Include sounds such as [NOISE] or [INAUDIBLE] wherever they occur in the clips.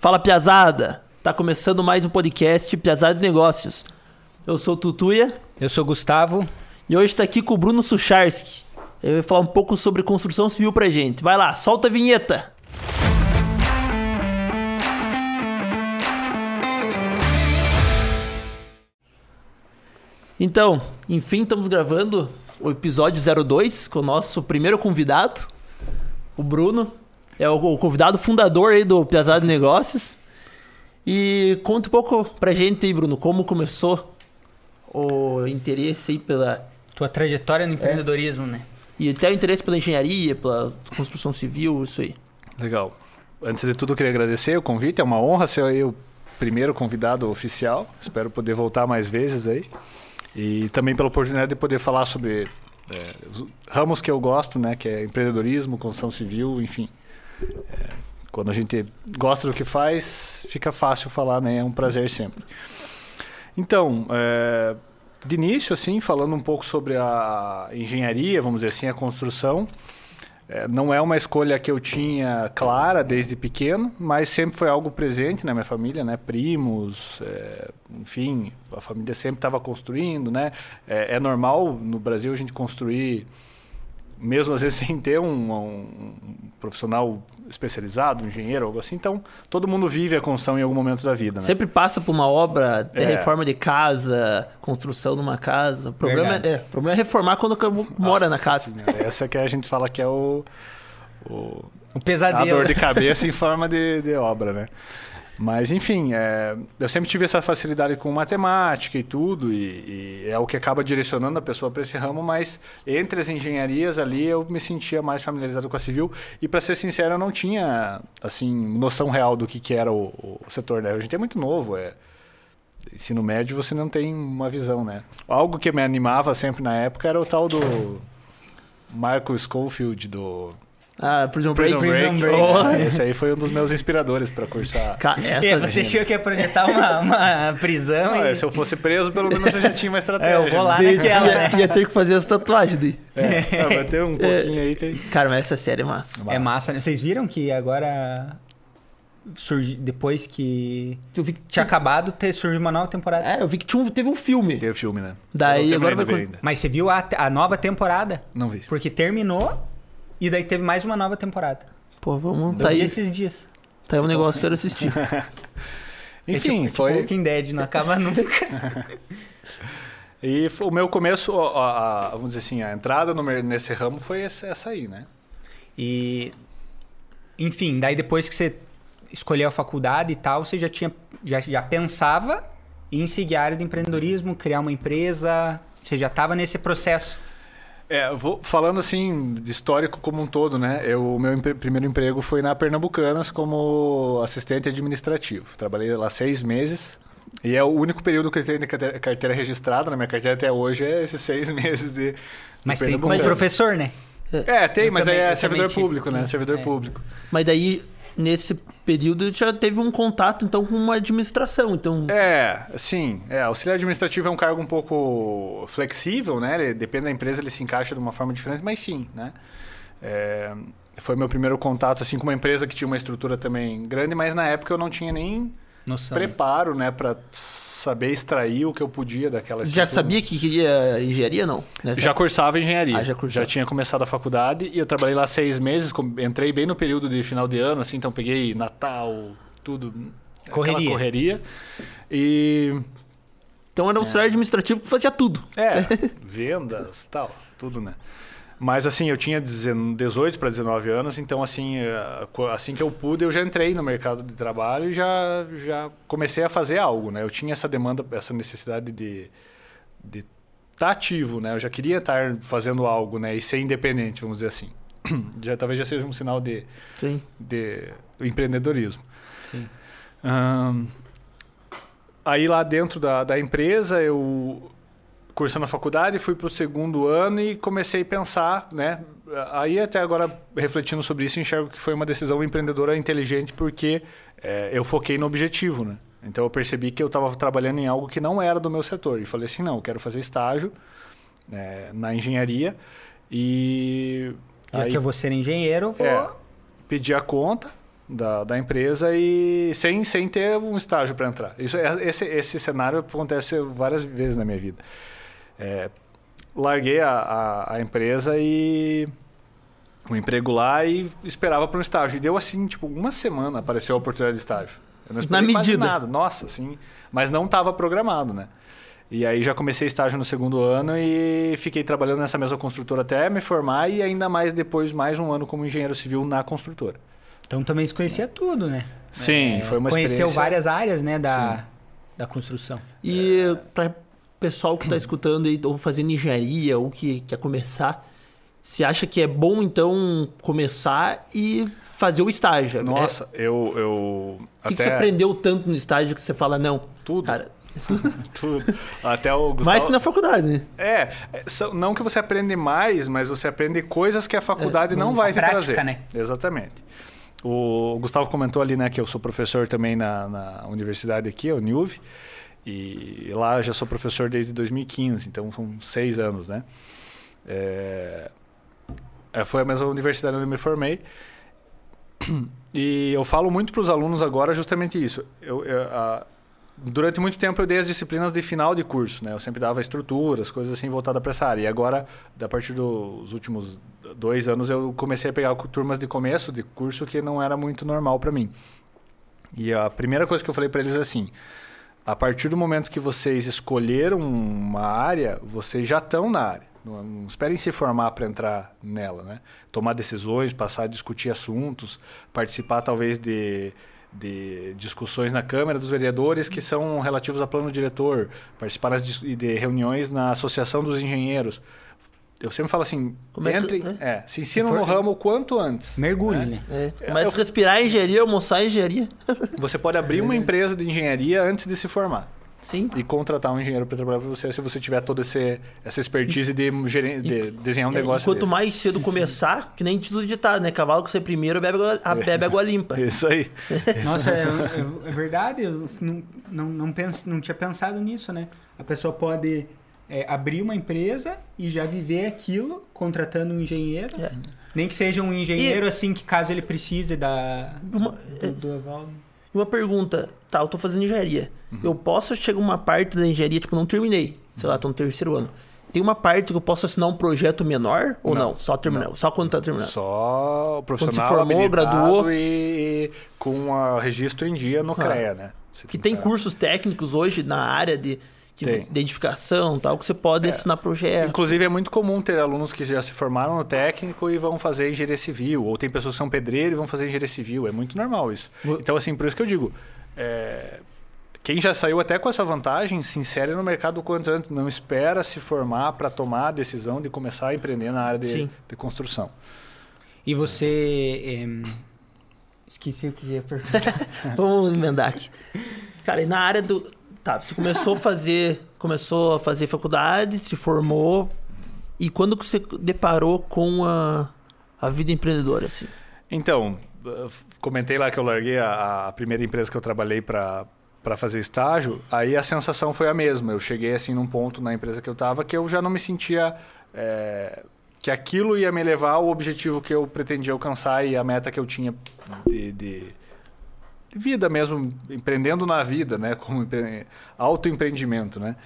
Fala Piazada! Tá começando mais um podcast Piazada de Negócios. Eu sou o Tutuia Eu sou o Gustavo. e hoje tá aqui com o Bruno Sucharski. Ele vai falar um pouco sobre construção civil pra gente. Vai lá, solta a vinheta! Então, enfim, estamos gravando o episódio 02 com o nosso primeiro convidado, o Bruno. É o, o convidado fundador aí do Piazada de Negócios. E conta um pouco pra gente aí, Bruno, como começou o interesse aí pela. Tua trajetória no empreendedorismo, né? E até o interesse pela engenharia, pela construção civil, isso aí. Legal. Antes de tudo, eu queria agradecer o convite. É uma honra ser aí o primeiro convidado oficial. Espero poder voltar mais vezes aí. E também pela oportunidade de poder falar sobre é, os ramos que eu gosto, né? Que é empreendedorismo, construção civil, enfim. É, quando a gente gosta do que faz, fica fácil falar, né? É um prazer sempre. Então, é, de início, assim, falando um pouco sobre a engenharia, vamos dizer assim, a construção. É, não é uma escolha que eu tinha clara desde pequeno, mas sempre foi algo presente na minha família, né? Primos, é, enfim, a família sempre estava construindo, né? É, é normal no Brasil a gente construir, mesmo às vezes [LAUGHS] sem ter um, um profissional especializado, um engenheiro, algo assim. Então, todo mundo vive a construção em algum momento da vida, né? Sempre passa por uma obra, É. reforma de casa, construção de uma casa. O problema, é, é, o problema é reformar quando mora na casa. Senhora, essa que a gente fala que é o, o O a pesadelo. dor de cabeça em forma de, de obra, né? Mas, enfim, é, eu sempre tive essa facilidade com matemática e tudo, e, e é o que acaba direcionando a pessoa para esse ramo, mas entre as engenharias ali eu me sentia mais familiarizado com a civil, e para ser sincero, eu não tinha, assim, noção real do que, que era o, o setor, né? A gente é muito novo, é... Ensino médio você não tem uma visão, né? Algo que me animava sempre na época era o tal do Michael Schofield, do Ah, Prison Break. Prison Break. Break. Oh. [LAUGHS] Esse aí foi um dos meus inspiradores para cursar. Ca- Essa, É, você achou que ia projetar uma, uma prisão Não, e... é, se eu fosse preso, pelo menos eu já tinha uma estratégia. [LAUGHS] É, eu vou lá né? naquela, né? ia, ia ter que fazer essa tatuagem daí. É, é, vai ter um [LAUGHS] pouquinho aí. Tem... Cara, mas essa série é massa. É massa, né? Vocês viram que agora... Surgi... Depois que Eu vi que tinha acabado, ter surgiu uma nova temporada. É, eu vi que tinha teve um filme. Tem o filme, né? Daí agora vai. Mas você viu a, a nova temporada? Não vi. Porque terminou e daí teve mais uma nova temporada. Pô, vamos. Tá aí, esses dias. tá aí um negócio que eu quero assistir. [LAUGHS] Enfim, é tipo, foi. Tipo Walking Dead, não acaba nunca. [LAUGHS] E foi- o meu começo, a- a- a- vamos dizer assim, a entrada no nesse ramo foi essa, essa aí, né? E enfim, daí depois que você escolheu a faculdade e tal, você já tinha já, já pensava em seguir a área de empreendedorismo, criar uma empresa, você já estava nesse processo. É, vou falando assim, de histórico como um todo, né? Eu, o meu empre- primeiro emprego foi na Pernambucanas como assistente administrativo. Trabalhei lá seis meses. E é o único período que eu tenho de carte- carteira registrada na minha carteira até hoje é esses seis [LAUGHS] meses de. Mas tem como professor, né? É, tem, Eu mas também- aí é servidor público, né? Servidor É. público. Mas daí, nesse período, já teve um contato, então, com uma administração. Então, É, sim. É, auxiliar administrativo é um cargo um pouco flexível, né? Ele, depende da empresa, ele se encaixa de uma forma diferente, mas sim, né? É, foi meu primeiro contato assim com uma empresa que tinha uma estrutura também grande, mas na época eu não tinha nem Noção. preparo, né, para saber extrair o que eu podia daquela já estrutura. sabia que queria engenharia, não? Nessa- Já cursava engenharia. Ah, já cursava. tinha começado a faculdade e eu trabalhei lá seis meses. Entrei bem no período de final de ano, assim, então peguei Natal, tudo. Correria. correria. E Então era um auxiliar administrativo que fazia tudo. É, [LAUGHS] vendas, tal, tudo, né? Mas assim, eu tinha 18 para 19 anos, então assim, eh, assim que eu pude, eu já entrei no mercado de trabalho e já, já comecei a fazer algo, né? Eu tinha essa demanda, essa necessidade de de estar ativo, né? Eu já queria estar fazendo algo, né? E ser independente, vamos dizer assim. [CLEARS THROAT] Já talvez já seja um sinal de, Sim. de empreendedorismo. Sim. Ahn, aí lá dentro da, da empresa, eu cursando a faculdade, fui para o segundo ano e comecei a pensar, né? Aí até agora, refletindo sobre isso, enxergo que foi uma decisão empreendedora inteligente porque é, eu foquei no objetivo, né? Então eu percebi que eu estava trabalhando em algo que não era do meu setor. E falei assim, não, eu quero fazer estágio é, na engenharia e... Já aí que eu vou ser engenheiro, vou... É. pedi a conta da, da empresa e sem, sem ter um estágio para entrar. Isso, é- esse, esse cenário acontece várias vezes na minha vida. É, larguei a, a, a empresa e um emprego lá e esperava para um estágio. E deu assim, tipo, uma semana apareceu a oportunidade de estágio. Eu não esperei quase medida. nada. Nossa, assim, mas não estava programado, né? E aí já comecei estágio no segundo ano e fiquei trabalhando nessa mesma construtora até me formar e ainda mais depois mais um ano como engenheiro civil na construtora. Então também você conhecia tudo, né? Sim, É, foi uma Conheceu experiência. várias áreas, né, da, da construção. E para pessoal que está [CLEARS THROAT] escutando aí, ou fazendo engenharia, ou que quer começar, você acha que é bom então começar e fazer o estágio? Nossa, eu, eu É, o que, que até você aprendeu tanto no estágio que você fala, não, tudo, cara, [LAUGHS] tudo. Até o Gustavo... mais que na faculdade, né? É, é, não que você aprende mais, mas você aprende coisas que a faculdade É, não vai te prática, trazer. né? Exatamente. O Gustavo comentou ali, né, que eu sou professor também na, na universidade aqui, o NIUV, e lá já sou professor desde 2015, então são seis anos, né? É, é, foi a mesma universidade onde eu me formei. E eu falo muito para os alunos agora justamente isso. Eu, eu, a- durante muito tempo eu dei as disciplinas de final de curso, né? Eu sempre dava estruturas, coisas assim voltadas para essa área. E agora, a partir dos últimos dois anos, eu comecei a pegar turmas de começo de curso que não era muito normal para mim. E a primeira coisa que eu falei para eles é assim: a partir do momento que vocês escolheram uma área, vocês já estão na área. Não, não esperem se formar para entrar nela, né? Tomar decisões, passar a discutir assuntos, participar talvez de, de discussões na Câmara dos Vereadores que são relativos a plano diretor, participar de reuniões na Associação dos Engenheiros. Eu sempre falo assim, Começa- entrem, né? é, se ensinam Se for- no ramo o quanto antes. Mergulhe, né? né? É, É, mas eu- respirar engenharia, almoçar engenharia. [LAUGHS] Você pode abrir uma empresa de engenharia antes de se formar. Sim. e contratar um engenheiro para trabalhar para você se você tiver toda esse, essa expertise de, geren- de desenhar um É, negócio. e quanto desse. mais cedo começar, que nem título ditado, né? Cavalo que você primeiro bebe a- bebe água limpa. [LAUGHS] Isso aí. [LAUGHS] Nossa, é, é- é verdade, eu não, não, não, pens, não tinha pensado nisso, né? A pessoa pode é, abrir uma empresa e já viver aquilo contratando um engenheiro. É. Nem que seja um engenheiro, assim, que caso ele precise da, Uma- do, do aval. E uma pergunta, tá, eu tô fazendo engenharia. Uhum. Eu posso chegar uma parte da engenharia, tipo, não terminei. Sei lá, tô no terceiro ano. Tem uma parte que eu posso assinar um projeto menor ou não? Não, Só terminar, só quando tá terminando. Só profissional Quando se formou, graduou. e com o registro em dia no CREA, né? Você Que tem que- cursos técnicos hoje na área de, de, edificação tal, que você pode É. assinar projeto. Inclusive é muito comum ter alunos que já se formaram no técnico e vão fazer engenharia civil, ou tem pessoas que são pedreiro e vão fazer engenharia civil. É muito normal isso. Vou- Então, assim, por isso que eu digo, é, quem já saiu até com essa vantagem, se insere no mercado o quanto antes. Não espera se formar para tomar a decisão de começar a empreender na área de, Sim. de construção. E você. em, Esqueci o que ia perguntar. [LAUGHS] Vamos emendar aqui. Cara, e na área do. Tá, você começou a fazer. Começou a fazer faculdade, se formou. E quando que você deparou com a, a vida empreendedora, assim? Então, comentei lá que eu larguei a, a primeira empresa que eu trabalhei para para fazer estágio, aí a sensação foi a mesma. Eu cheguei assim num ponto na empresa que eu estava que eu já não me sentia eh, que aquilo ia me levar ao objetivo que eu pretendia alcançar e a meta que eu tinha de- de vida mesmo, empreendendo na vida, né, como empre- autoempreendimento, né.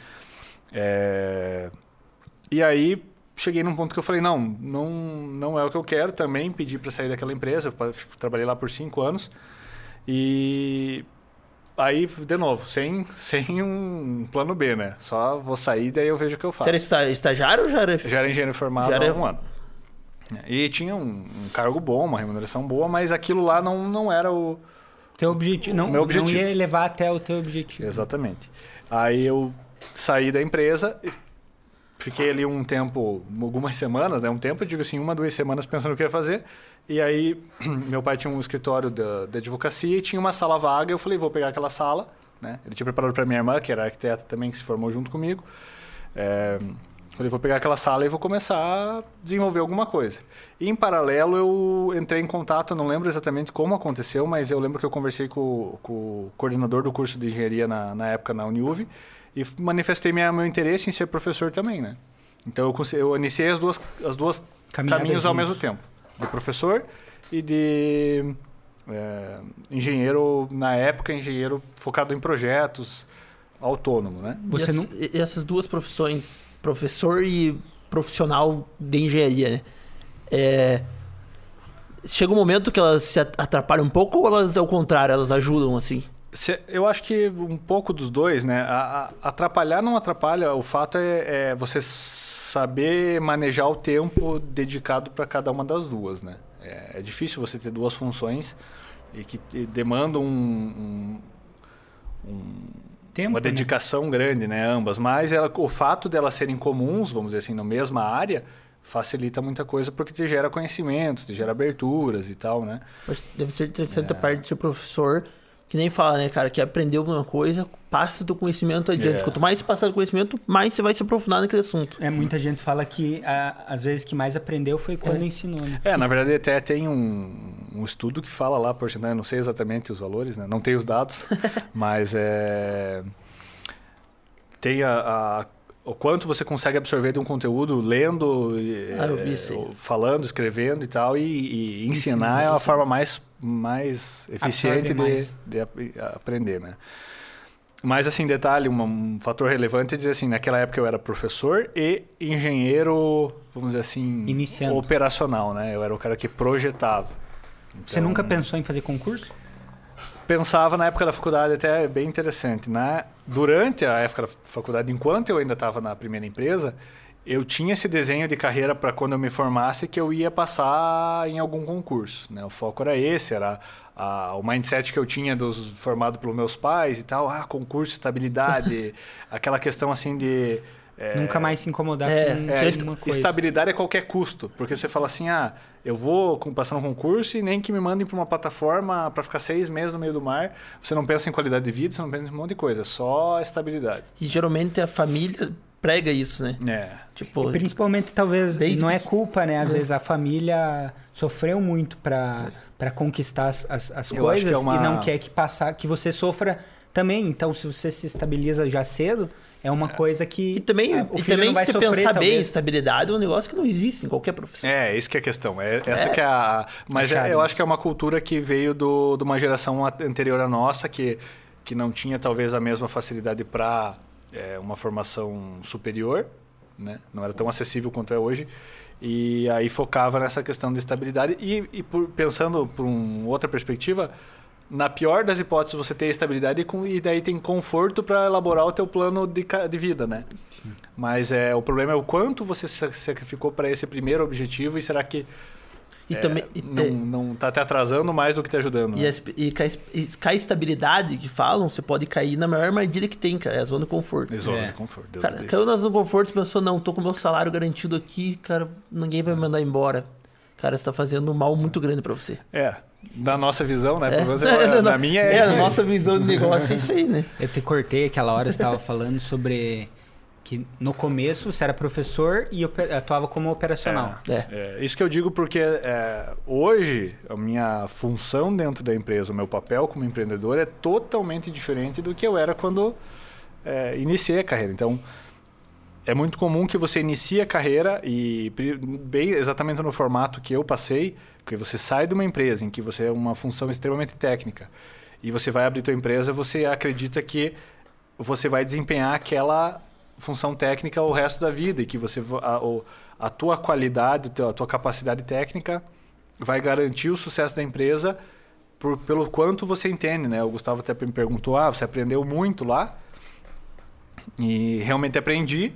Eh, e aí cheguei num ponto que eu falei, não, não, não é o que eu quero. Também pedi para sair daquela empresa, eu trabalhei lá por cinco anos. E aí, de novo, sem, [LAUGHS] sem um plano B, né? Só vou sair, daí eu vejo o que eu faço. Você era esta- estagiário ou já era. Já era engenheiro formado Já era- há um ano. E tinha um, um cargo bom, uma remuneração boa, mas aquilo lá não, não era o, Teu objetivo. Não, Meu objetivo. não ia levar até o teu objetivo. Exatamente. Aí eu saí da empresa, fiquei ali um tempo, algumas semanas, né? Um tempo, eu digo assim, uma, duas semanas pensando o que ia fazer. E aí [CLEARS THROAT] meu pai tinha um escritório da, da advocacia e tinha uma sala vaga. Eu falei, vou pegar aquela sala, né? Ele tinha preparado para minha irmã, que era arquiteta também, que se formou junto comigo. É, falei, vou pegar aquela sala e vou começar a desenvolver alguma coisa. E em paralelo eu entrei em contato, não lembro exatamente como aconteceu, mas eu lembro que eu conversei com, com o coordenador do curso de engenharia na, na época na Uniuv e manifestei minha, meu interesse em ser professor também, né? Então eu, eu iniciei as duas, as duas Caminhadas caminhos ao juntos. mesmo tempo, de professor e de é, engenheiro, na época, engenheiro focado em projetos, autônomo, né? Você e, as- não- e essas duas profissões, professor e profissional de engenharia, né? É, chega um momento que elas se at- atrapalham um pouco ou elas, ao contrário, elas ajudam, assim? Eu acho que um pouco dos dois, né? Atrapalhar não atrapalha, o fato é, é você saber manejar o tempo dedicado para cada uma das duas, né? É, é difícil você ter duas funções e que demandam um- um- um- Tempo, uma né? dedicação grande, né? Ambas, mas ela- o fato delas serem comuns, vamos dizer assim, na mesma área, facilita muita coisa porque te gera conhecimentos, te gera aberturas e tal, né? Acho que Deve ser interessante É. a parte de ser professor, que nem fala, né, cara, que aprendeu alguma coisa, passa o teu conhecimento adiante. É. Quanto mais você passar o conhecimento, mais você vai se aprofundar naquele assunto. É, muita gente fala que a- às vezes que mais aprendeu foi quando É. ensinou, né? É, na verdade até tem um, um estudo que fala lá, por né? não sei exatamente os valores, né? não tem os dados, [LAUGHS] mas é, tem a, a- o quanto você consegue absorver de um conteúdo lendo, Ah, eu vi é, falando, escrevendo e tal, e, e ensinar é a isso. forma mais, mais eficiente de, mais. de ap- aprender, né? Mas, assim, detalhe, um, um fator relevante é dizer assim, naquela época eu era professor e engenheiro, vamos dizer assim, Iniciando. operacional, né? Eu era o cara que projetava. Você Então, nunca pensou em fazer concurso? Pensava na época da faculdade, até é bem interessante. Na, durante a época da faculdade, enquanto eu ainda estava na primeira empresa, eu tinha esse desenho de carreira para quando eu me formasse que eu ia passar em algum concurso. Né? O foco era esse, era a- o mindset que eu tinha dos formado pelos meus pais e tal. Ah, concurso, estabilidade, [LAUGHS] aquela questão assim de... é, Nunca mais se incomodar é, com é, est- uma coisa. estabilidade a qualquer custo, porque você fala assim, ah, eu vou com- passar no concurso e nem que me mandem para uma plataforma para ficar seis meses no meio do mar. Você não pensa em qualidade de vida, você não pensa em um monte de coisa, só estabilidade. E geralmente a família prega isso, né? É. Tipo, E principalmente, talvez, Desde não é culpa, né? Às É. vezes a família sofreu muito para para conquistar as, as, as que coisas é uma- e não quer que passar que você sofra também. Então, se você se estabiliza já cedo, é uma coisa que e também, ah, o e também se sofrer, pensar bem, estabilidade é um negócio que não existe em qualquer profissão. É, isso que é a questão. É, essa É. que é a. Mas A é- eu né? acho que é uma cultura que veio do, de uma geração a- anterior à nossa, que, que não tinha talvez a mesma facilidade para uma formação superior, né? não era tão acessível quanto é hoje. E aí focava nessa questão de estabilidade. E, e por- pensando por uma outra perspectiva, na pior das hipóteses, você ter estabilidade e, daí tem conforto para elaborar o teu plano de, de vida, né? Mas é, o problema é o quanto você se sacrificou para esse primeiro objetivo e será que E é, também. e- não, é, não tá te atrasando mais do que te ajudando? E, né? e com a es- e estabilidade que falam, você pode cair na maior armadilha que tem, cara. É a zona de conforto. Zona É. de conforto. Deus Cara, Deus. caiu na zona de conforto e pensou, não, tô com meu salário garantido aqui, cara, ninguém vai me mandar embora. Cara, você tá fazendo um mal muito grande pra você. É, na nossa visão, né? É. Menos [LAUGHS] é- Não, na não. minha é, É, a nossa visão de negócio é isso aí, né? [LAUGHS] Eu te cortei aquela hora, você estava falando sobre que no começo você era professor e atuava como operacional. É. É, isso que eu digo porque é, hoje a minha função dentro da empresa, o meu papel como empreendedor é totalmente diferente do que eu era quando é, iniciei a carreira. Então, é muito comum que você inicie a carreira e bem exatamente no formato que eu passei, que você sai de uma empresa em que você é uma função extremamente técnica e você vai abrir tua empresa, você acredita que você vai desempenhar aquela função técnica o resto da vida e que você a, a tua qualidade, a tua capacidade técnica vai garantir o sucesso da empresa por, pelo quanto você entende, né? O Gustavo até me perguntou, ah, você aprendeu muito lá? E realmente aprendi,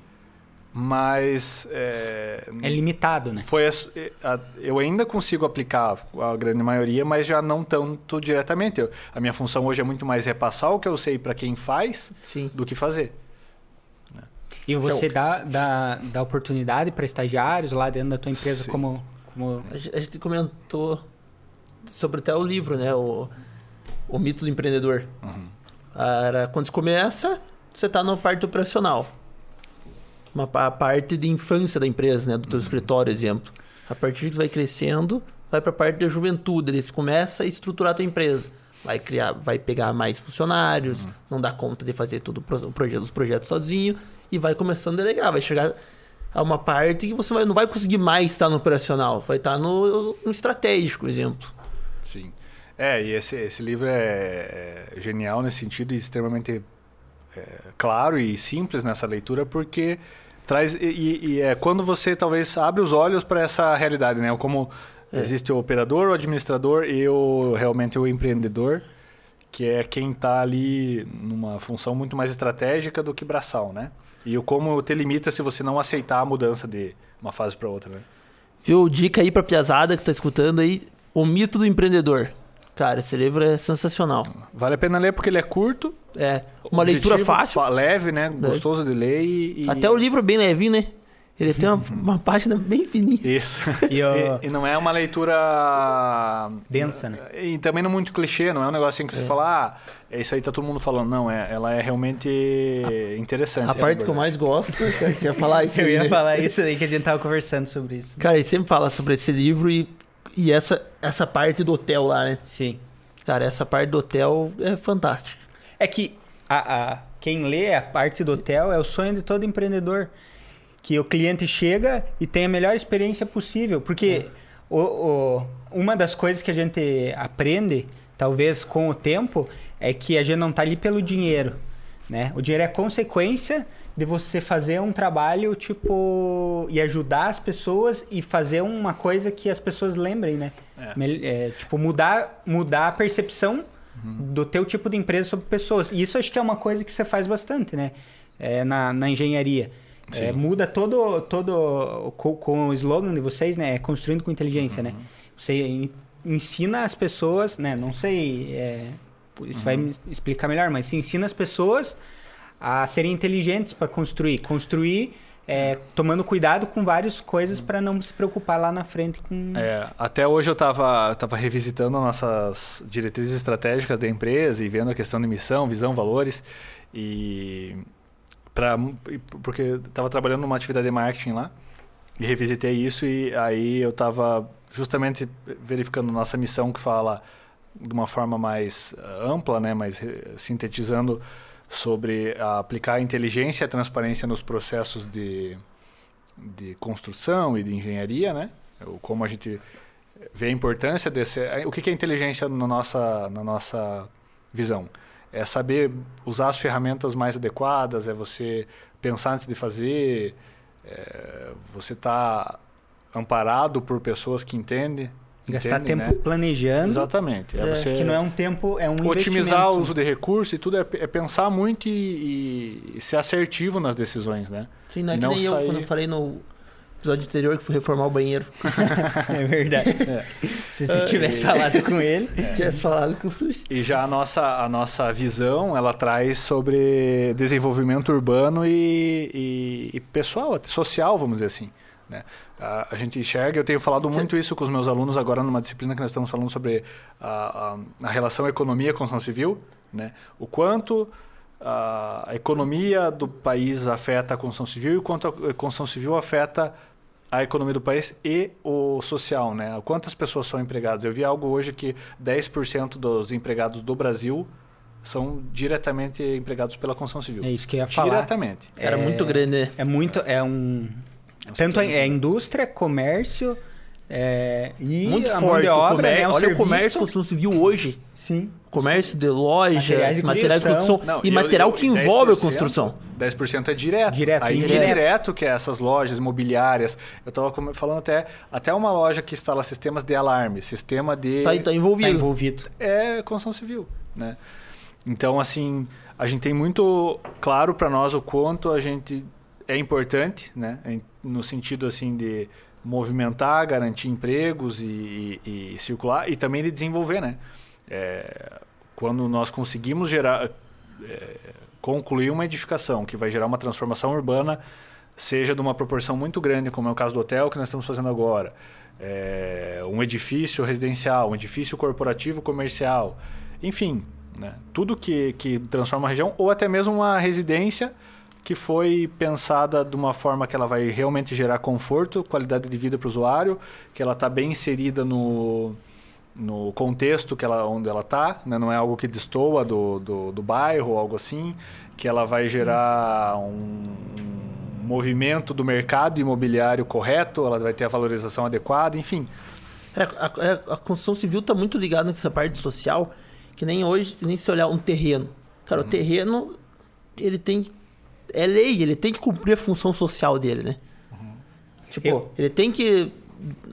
mas é, É limitado, né? foi as- eh, a- eu ainda consigo aplicar a grande maioria, mas já não tanto diretamente. Eu- a minha função hoje é muito mais repassar o que eu sei para quem faz Sim. do que fazer. E você dá, dá, dá oportunidade para estagiários lá dentro da tua empresa Sim. como, como A gente, a comentou sobre até o livro, né? O, o mito do empreendedor. Uhum. Era quando você começa, você tá na parte operacional. Uma a parte de infância da empresa, né? Do teu escritório, exemplo. A partir que vai crescendo, vai para a parte da juventude. Eles começa a estruturar a tua empresa. Vai criar, vai pegar mais funcionários, não dá conta de fazer tudo o projeto, os projetos sozinho e vai começando a delegar. Vai chegar a uma parte que você vai- não vai conseguir mais estar no operacional, vai estar no, no estratégico, exemplo. Sim. É, e esse, esse livro é, é genial nesse sentido e extremamente é, claro e simples nessa leitura, porque traz. E, e, é quando você talvez abre os olhos para essa realidade, né? Como é. existe o operador, o administrador e o, realmente o empreendedor, que é quem está ali numa função muito mais estratégica do que braçal, né? E o como te limita se você não aceitar a mudança de uma fase para outra, né? Viu? Dica aí pra piazada que tá escutando aí, O Mito do Empreendedor. Cara, esse livro é sensacional. Vale a pena ler porque ele é curto. É, uma leitura fácil. Leve, né? Gostoso de ler e... Até o livro é bem levinho, né? Ele tem uma, [LAUGHS] uma página bem fininha. Isso. [LAUGHS] E, e, e, não é uma leitura... Densa, né? E também não muito clichê, não é um negócio assim que você é. fala... Ah, é isso aí tá todo mundo falando. Não, é, ela é realmente a, interessante. A parte que eu mais gosto, você ia falar [LAUGHS] isso Eu ia né? falar isso aí que a gente tava conversando sobre isso. Cara, ele sempre fala sobre esse livro e, e essa, essa parte do hotel lá, né? Sim. Cara, essa parte do hotel é fantástica. É que a, a, quem lê a parte do hotel é o sonho de todo empreendedor. Que o cliente chega e tem a melhor experiência possível. Porque é. o, o, uma das coisas que a gente aprende, talvez com o tempo, é que a gente não está ali pelo dinheiro, né? O dinheiro é consequência de você fazer um trabalho, tipo, e ajudar as pessoas e fazer uma coisa que as pessoas lembrem, né? É. É, tipo, mudar, mudar a percepção uhum. do teu tipo de empresa sobre pessoas. E isso acho que é uma coisa que você faz bastante, né? É, na, na engenharia. É, muda todo, todo com, com, o slogan de vocês, né? É construindo com inteligência, né? uhum. né? Você ensina as pessoas, né? Não sei é, isso uhum. vai me explicar melhor, mas se ensina as pessoas a serem inteligentes para construir. Construir é, tomando cuidado com várias coisas para não se preocupar lá na frente com. É, até hoje eu estava tava revisitando nossas diretrizes estratégicas da empresa e vendo a questão de missão, visão, valores. E. Pra, porque estava trabalhando numa atividade de marketing lá e revisitei isso e aí eu estava justamente verificando nossa missão que fala de uma forma mais eh, ampla, né, mais sintetizando sobre aplicar inteligência e transparência nos processos de, de construção e de engenharia, né? Como a gente vê a importância desse... O que é inteligência na nossa, na nossa visão? É saber usar as ferramentas mais adequadas, é você pensar antes de fazer, é você está amparado por pessoas que entendem Gastar tempo né? planejando. Exatamente. É, você que não é um tempo, é um Otimizar o uso de recursos e tudo é, é pensar muito e, e, ser assertivo nas decisões, né? Sim, não é que não nem sair... eu, quando eu falei no episódio anterior que fui reformar o banheiro. [LAUGHS] é verdade. [LAUGHS] É. Se você tivesse falado com [LAUGHS] ele, é. tivesse falado com o Sushi. E já a nossa, a nossa visão, ela traz sobre desenvolvimento urbano e, e, e pessoal, social, vamos dizer assim. Né? A, a, gente enxerga, eu tenho falado muito isso com os meus alunos agora numa disciplina que nós estamos falando sobre a, a, a relação economia-construção civil, né? o quanto a, economia do país afeta a construção civil e o quanto a construção civil afeta a economia do país e o social, né? Quantas pessoas são empregadas? Eu vi algo hoje que 10% dos empregados do Brasil são diretamente empregados pela construção civil. É isso que eu ia falar. Diretamente. Era é, muito grande. Né? É muito, é um tanto é, é indústria, comércio é, e Muito a forte. mão de obra, né, Olha serviço. o comércio construção civil hoje. Sim. Comércio de lojas, materiais de, materiais de construção Não, e, e material eu, que envolve a construção. 10% é direto. Direto, Aí indireto. direto, que é essas lojas imobiliárias. Eu estava falando até, até uma loja que instala sistemas de alarme, sistema de... Está tá envolvido. Tá envolvido. É construção civil, né? Então, assim, a gente tem muito claro para nós o quanto a gente é importante, né? No sentido assim de movimentar, garantir empregos e, e, e circular e também de desenvolver, né? É, quando nós conseguimos gerar, é, concluir uma edificação que vai gerar uma transformação urbana, seja de uma proporção muito grande, como é o caso do hotel que nós estamos fazendo agora, é, um edifício residencial, um edifício corporativo comercial, enfim, né? tudo que, que transforma a região, ou até mesmo uma residência que foi pensada de uma forma que ela vai realmente gerar conforto, qualidade de vida para o usuário, que ela está bem inserida no, no contexto que ela, onde ela está, né? não é algo que destoa do, do, do bairro ou algo assim, que ela vai gerar um, um movimento do mercado imobiliário correto, ela vai ter a valorização adequada, enfim. É, a, a- a construção civil tá muito ligada nessa parte social, que nem hoje, nem se olhar um terreno. Cara, Uhum. o terreno, ele tem. É lei, ele tem que cumprir a função social dele, né? Uhum. Tipo, Eu- ele tem que.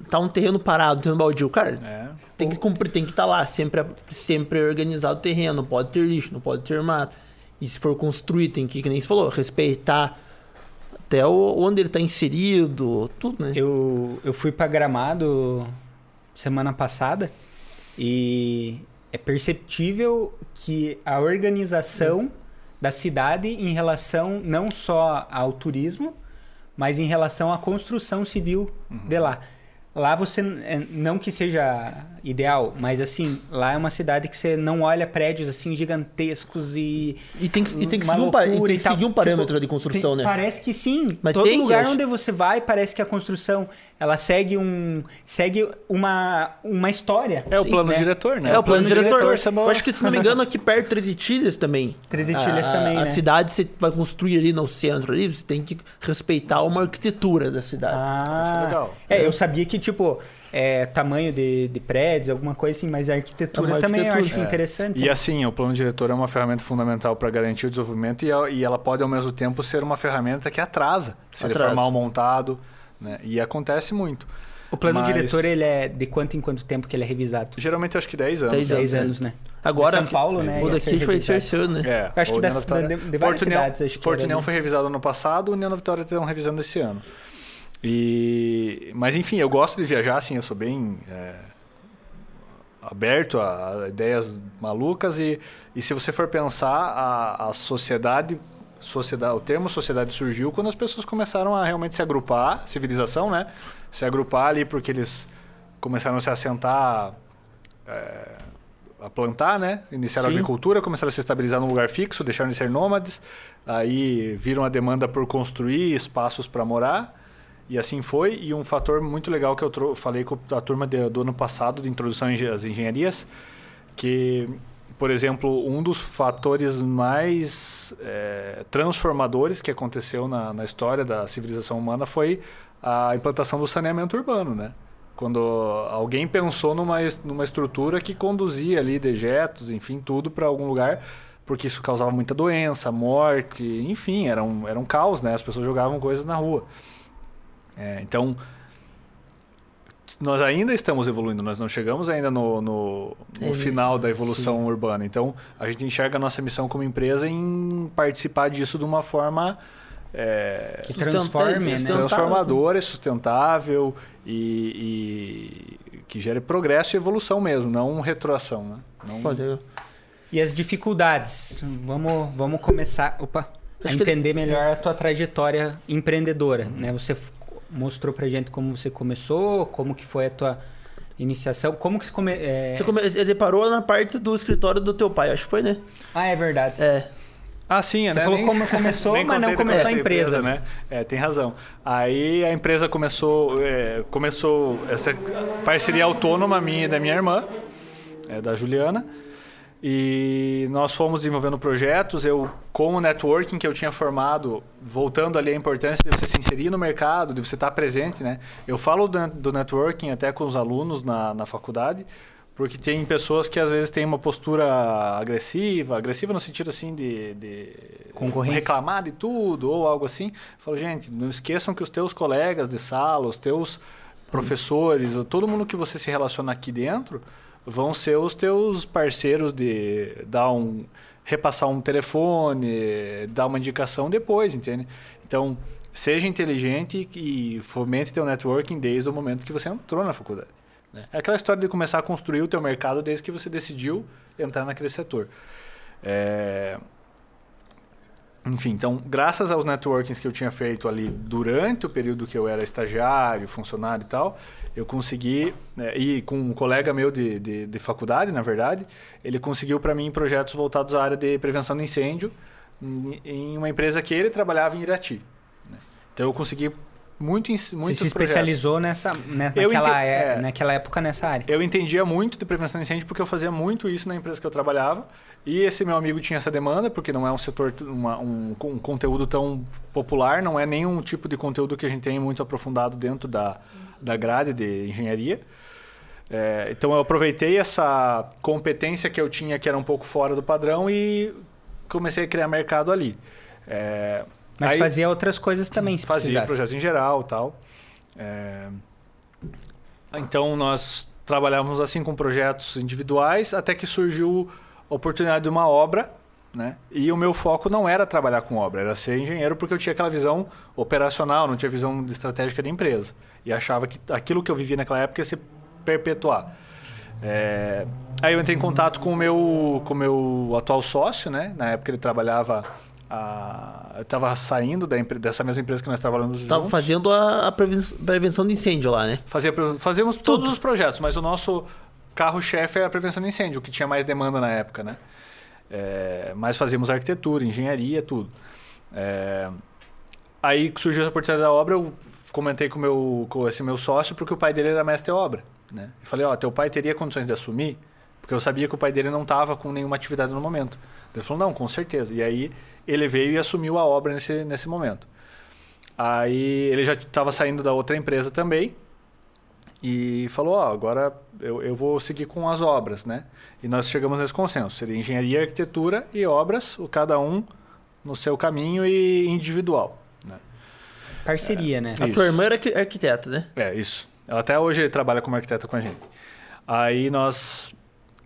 Tá um terreno parado, um terreno baldio. Cara, É. tem que cumprir, tem que estar lá, sempre, sempre organizado o terreno, não pode ter lixo, não pode ter mato. E se for construir, tem que, que nem você falou, respeitar até onde ele está inserido, tudo, né? Eu, eu fui pra Gramado semana passada e é perceptível que a organização da cidade em relação não só ao turismo, mas em relação à construção civil de lá. Lá você, é, não que seja ideal, mas assim, lá é uma cidade que você não olha prédios assim gigantescos e E tem que, e tem que seguir, um, tem que seguir um parâmetro Tipo, de construção, tem- né? Parece que sim. Mas Todo lugar onde você vai, parece que a construção ela segue um segue uma, uma história. É o plano né? diretor, né? É, o plano, diretor. você não- Eu acho que, se não me engano, aqui perto, Três Itilhas também. Três Itilhas a, também, A né? cidade você vai construir ali no centro ali, você tem que respeitar uma arquitetura da cidade. Ah, Isso é legal. É, eu sabia que, tipo, é, tamanho de, de prédios, alguma coisa assim, mas a arquitetura É também eu arquitetura. acho É. interessante. E assim, o plano diretor é uma ferramenta fundamental para garantir o desenvolvimento e, a- e ela pode, ao mesmo tempo, ser uma ferramenta que atrasa se ele Atrasa. for mal montado. Né? E acontece muito. o plano mas- diretor, ele é de quanto em quanto tempo que ele é revisado? Geralmente, acho que 10 anos. 10 10 anos, anos, né? Agora, São Paulo, né, O daqui foi esse ano, né? É, Eu acho que da Vitória- de- de várias Porto União- cidades, acho que Porto era, União né? foi revisado ano passado, o União da Vitória estão revisando esse ano. E, mas enfim, eu gosto de viajar, assim, eu sou bem é, aberto a, a ideias malucas e, e se você for pensar, a, a sociedade, sociedade, o termo sociedade surgiu quando as pessoas começaram a realmente se agrupar, civilização, né? Se agrupar ali porque eles começaram a se assentar é, a plantar, né? Iniciaram a Sim. agricultura, começaram a se estabilizar num lugar fixo, deixaram de ser nômades. Aí viram a demanda por construir espaços para morar. E assim foi. E um fator muito legal que eu falei com a turma de- do ano passado de introdução às engenharias, que, por exemplo, um dos fatores mais é, transformadores que aconteceu na, na história da civilização humana foi a implantação do saneamento urbano, né? Quando alguém pensou numa, numa estrutura que conduzia ali dejetos, enfim, tudo para algum lugar, porque isso causava muita doença, morte, enfim, era um, era um caos, né? As pessoas jogavam coisas na rua. É, então, nós ainda estamos evoluindo, nós não chegamos ainda no, no, no É, final da evolução urbana. Então, a gente enxerga a nossa missão como empresa em participar disso de uma forma é, Que transforme, né? sustentável. transformadora, sustentável e, e que gere progresso e evolução mesmo, não retroação. Né? Não- Pode, E as dificuldades? Vamos, vamos começar opa, a que- entender melhor a tua trajetória empreendedora. Né? Você mostrou pra gente como você começou, como que foi a tua iniciação, como que você come... é- Você come- Ele parou na parte do escritório do teu pai, acho que foi, né? Ah, é verdade. É. Ah, sim, Você né? falou Nem- como começou, [LAUGHS] mas não começou a da empresa, né? É, tem razão. Aí a empresa começou, é, começou essa parceria autônoma minha e da minha irmã, é, da Juliana. E nós fomos desenvolvendo projetos. Eu, com o networking que eu tinha formado, voltando ali a importância de você se inserir no mercado, de você estar presente, né? Eu falo do, networking até com os alunos na, na faculdade, porque tem pessoas que às vezes têm uma postura agressiva, agressiva no sentido assim de, de Concorrência. reclamar de tudo ou algo assim. Eu falo, gente, não esqueçam que os teus colegas de sala, os teus professores, todo mundo que você se relaciona aqui dentro, vão ser os teus parceiros de dar um repassar um telefone, dar uma indicação depois, entende? Então, seja inteligente e fomente teu networking desde o momento que você entrou na faculdade. né? É aquela história de começar a construir o teu mercado desde que você decidiu entrar naquele setor. É, enfim, então, graças aos networkings que eu tinha feito ali durante o período que eu era estagiário, funcionário e tal, eu consegui, né, e com um colega meu de, de, de faculdade, na verdade, ele conseguiu para mim projetos voltados à área de prevenção de incêndio em, em uma empresa que ele trabalhava em Irati. né. Então, eu consegui muito, em- Você se projetos. especializou nessa, né, naquela, é- é. naquela época nessa área. Eu entendia muito de prevenção de incêndio porque eu fazia muito isso na empresa que eu trabalhava. E esse meu amigo tinha essa demanda, porque não é um setor, uma- um, um conteúdo tão popular, não é nenhum tipo de conteúdo que a gente tem muito aprofundado dentro da, da grade de engenharia. É, então eu aproveitei essa competência que eu tinha, que era um pouco fora do padrão, e comecei a criar mercado ali. É, Mas aí fazia outras coisas também, se fazia precisasse. projetos em geral tal. É, então nós trabalhávamos assim com projetos individuais, até que surgiu a oportunidade de uma obra. Né? E o meu foco não era trabalhar com obra, era ser engenheiro porque eu tinha aquela visão operacional, não tinha visão estratégica da empresa. E achava que aquilo que eu vivia naquela época ia se perpetuar. É, aí eu entrei em contato com o meu, com meu atual sócio, né? Na época ele trabalhava. A, eu estava saindo da, empre- dessa mesma empresa que nós trabalhamos Você juntos. fazendo a, a preven- prevenção de incêndio lá, né? Fazia, fazíamos todos os projetos, mas o nosso carro-chefe era a prevenção de incêndio, o que tinha mais demanda na época, né? É, mas fazíamos arquitetura, engenharia, tudo. É, aí surgiu a oportunidade da obra, eu comentei com, meu, com esse meu sócio, porque o pai dele era mestre de obra. Né? Eu falei, ó, teu pai teria condições de assumir? Porque eu sabia que o pai dele não estava com nenhuma atividade no momento. Ele falou, não, com certeza. E aí ele veio e assumiu a obra nesse, nesse momento. Aí ele já estava saindo da outra empresa também e falou, ó, agora eu, eu vou seguir com as obras, né? E nós chegamos nesse consenso, seria engenharia, arquitetura e obras, cada um no seu caminho e individual? Parceria, né? A Isso. tua irmã era arqui- arquiteta, né? É, isso. Ela até hoje trabalha como arquiteta com a gente. Aí nós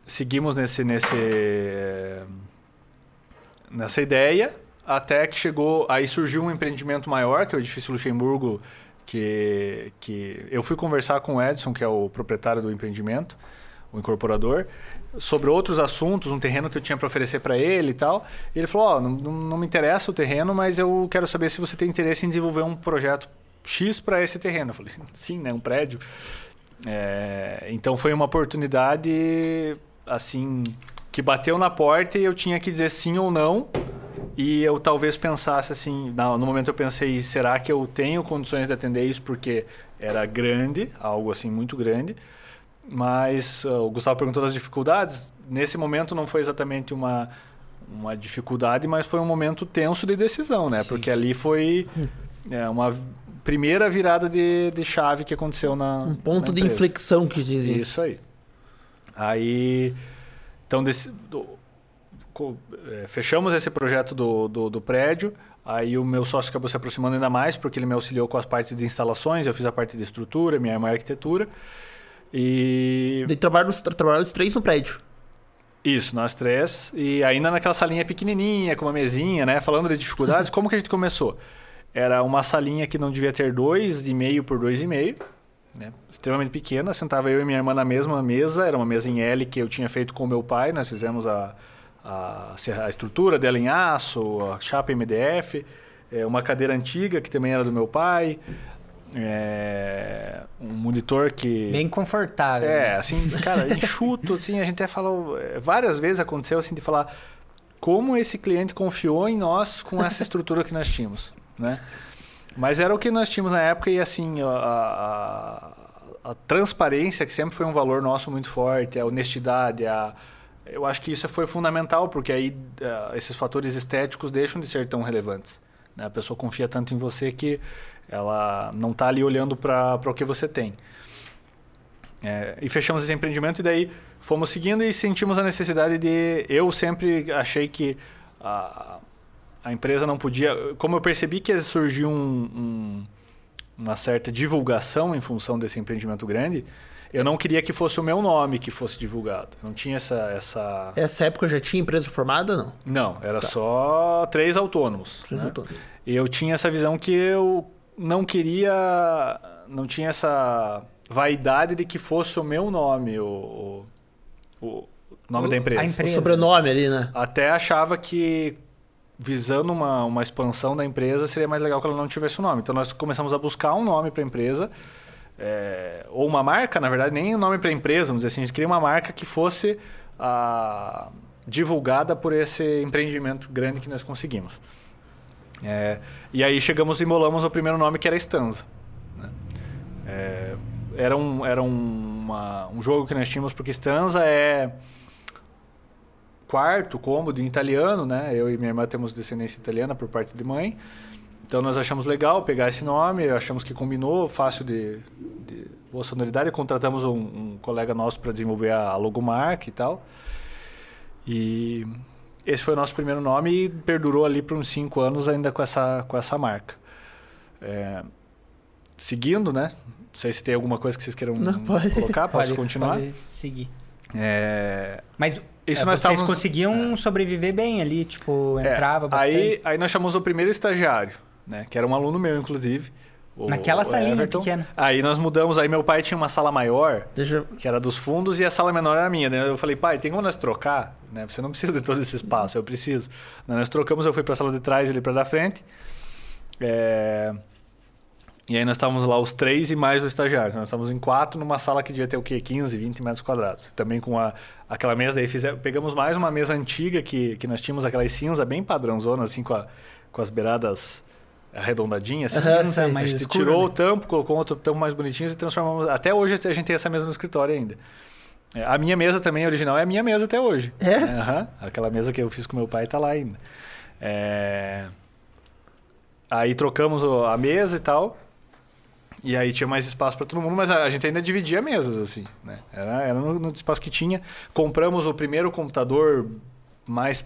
seguimos nesse, nesse, eh, nessa ideia até que chegou. Aí surgiu um empreendimento maior, que é o Edifício Luxemburgo, que, que eu fui conversar com o Edson, que é o proprietário do empreendimento, o incorporador, sobre outros assuntos, um terreno que eu tinha para oferecer para ele e tal. E ele falou: Ó, não, não, me interessa o terreno, mas eu quero saber se você tem interesse em desenvolver um projeto X para esse terreno. Eu falei: [LAUGHS] sim, né? Um prédio. É, então foi uma oportunidade assim que bateu na porta e eu tinha que dizer sim ou não. E eu talvez pensasse assim, no momento eu pensei, será que eu tenho condições de atender isso porque era grande, algo assim muito grande. Mas ah, o Gustavo perguntou das dificuldades. Nesse momento não foi exatamente uma uma dificuldade, mas foi um momento tenso de decisão, né? Sim. Porque ali foi é, uma primeira virada de, de chave que aconteceu na Um ponto na de inflexão que dizia. Isso aí. Aí, então, desse- do- co- é, fechamos esse projeto do, do, do prédio. Aí o meu sócio acabou se aproximando ainda mais, porque ele me auxiliou com as partes de instalações, eu fiz a parte de estrutura, minha é arquitetura. E De trabalhar os, tra- trabalhar os três no prédio. isso, nós três. E ainda naquela salinha pequenininha, com uma mesinha, né? Falando de dificuldades, [LAUGHS] como que a gente começou? Era uma salinha que não devia ter dois e meio por dois e meio, né? Extremamente pequena. Sentava eu e minha irmã na mesma mesa. Era uma mesa em L que eu tinha feito com meu pai. Nós fizemos a, a, a estrutura dela em aço, a chapa MDF. é, uma cadeira antiga que também era do meu pai. É, um monitor que... Bem confortável. É, né? assim, cara, [LAUGHS] enxuto, assim, a gente até falou, eh, várias vezes aconteceu assim de falar como esse cliente confiou em nós com essa estrutura que nós tínhamos, né? Mas era o que nós tínhamos na época e assim, a, a, a transparência que sempre foi um valor nosso muito forte, a honestidade, a eu acho que isso foi fundamental porque aí eh, esses fatores estéticos deixam de ser tão relevantes. né? A pessoa confia tanto em você que ela não está ali olhando para o que você tem. É, e fechamos esse empreendimento e daí fomos seguindo e sentimos a necessidade de. Eu sempre achei que a, a empresa não podia. Como eu percebi que surgiu um- um- uma certa divulgação em função desse empreendimento grande, eu não queria que fosse o meu nome que fosse divulgado. Não tinha essa. essa... Essa época já tinha empresa formada, não? Não, era só três autônomos. né? Resultou. E eu tinha essa visão que eu não queria. Não tinha essa vaidade de que fosse o meu nome, o, o, o nome O- da empresa. a O empresa. sobrenome ali, né? Até achava que, visando uma, uma expansão da empresa, seria mais legal que ela não tivesse o nome. Então nós começamos a buscar um nome para a empresa. é, ou uma marca, na verdade, nem o nome para a empresa, vamos dizer assim, a gente queria uma marca que fosse ah, divulgada por esse empreendimento grande que nós conseguimos. É, e aí chegamos e embolamos o primeiro nome que era Stanza. né? É, era um, era um, uma- um jogo que nós tínhamos, porque Stanza é quarto cômodo em italiano, né? Eu e minha irmã temos descendência italiana por parte de mãe. então nós achamos legal pegar esse nome, achamos que combinou, fácil de, de boa sonoridade. Contratamos um, um colega nosso para desenvolver a logomarca e tal. E esse foi o nosso primeiro nome e perdurou ali por uns cinco anos ainda com essa, com essa marca. É, seguindo, né? Não sei se tem alguma coisa que vocês queiram Não, pode. colocar, posso Pode- continuar? pode seguir. É, Mas Isso é, nós vocês estávamos- conseguiam sobreviver bem ali, tipo, é, entrava bastante. Aí, aí nós chamamos o primeiro estagiário, né? Que era um aluno meu, inclusive. O- Naquela salinha Everton. pequena. Aí nós mudamos, aí meu pai tinha uma sala maior, Deixa, que era dos fundos, e a sala menor era minha. Né? Eu falei, pai, tem como nós trocar? Né? Você não precisa de todo esse espaço, eu preciso. Né, Nós trocamos, eu fui para a sala de trás e ele para da frente. É, E aí nós estávamos lá os três e mais o estagiário. Nós estávamos em quatro numa sala que devia ter o quê? 15, 20 metros quadrados. Também com a, aquela mesa, daí fizemos, pegamos mais uma mesa antiga que, que nós tínhamos, aquelas cinza bem padrãozona, assim, com, a, com as beiradas arredondadinhas. assim. Aham, Cinza sei. A gente escura, tirou o né? tampo, colocou outro tampo mais bonitinho e transformamos. Até hoje a gente tem essa mesa no escritório ainda. É, A minha mesa também, original, é a minha mesa até hoje. É? Aham. Aquela mesa que eu fiz com meu pai tá lá ainda. É, Aí trocamos o- a mesa e tal. E aí tinha mais espaço para todo mundo, mas a a gente ainda dividia mesas, assim. Né? Era, era no, no espaço que tinha. Compramos o primeiro computador mais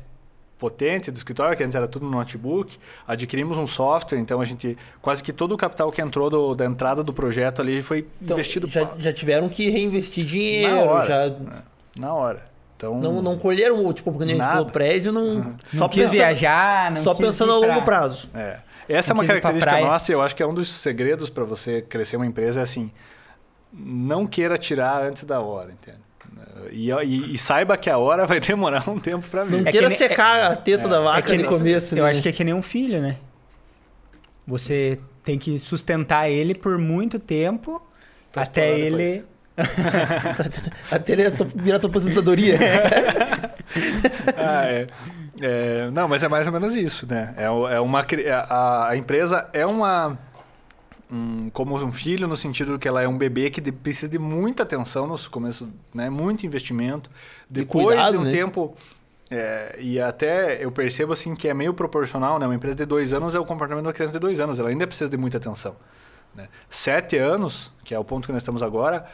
potente do escritório, que antes era tudo no notebook. Adquirimos um software, então a gente. Quase que todo o capital que entrou do- da entrada do projeto ali foi então, investido já, pa- já tiveram que reinvestir dinheiro, Na hora. já na hora. Então, não, não colheram, tipo, quando a gente falou prédio, não, Não só quis pensando, viajar, não só quis pensando ir a longo pra- prazo. É. Essa é Não uma ir pra característica nossa, eu acho que é um dos segredos para você crescer uma empresa, é assim, não queira tirar antes da hora, entende? E, e- e saiba que a hora vai demorar um tempo para vir. Não É que queira secar a teta da vaca que no nem- começo, Eu né? acho que é que nem um filho, né? Você tem que sustentar ele por muito tempo Pra até ele. [LAUGHS] Até ele virar tua aposentadoria. [LAUGHS] Ah, é. É, não, mas é mais ou menos isso, né? É, é uma, a, a empresa é uma um- como um filho no sentido que ela é um bebê que de- precisa de muita atenção no começo, né? Muito investimento. Depois cuidado, de um né? tempo é, e até eu percebo assim que é meio proporcional, né? Uma empresa de dois anos é o comportamento de uma criança de dois anos. Ela ainda precisa de muita atenção. Né? Sete anos, que é o ponto que nós estamos agora,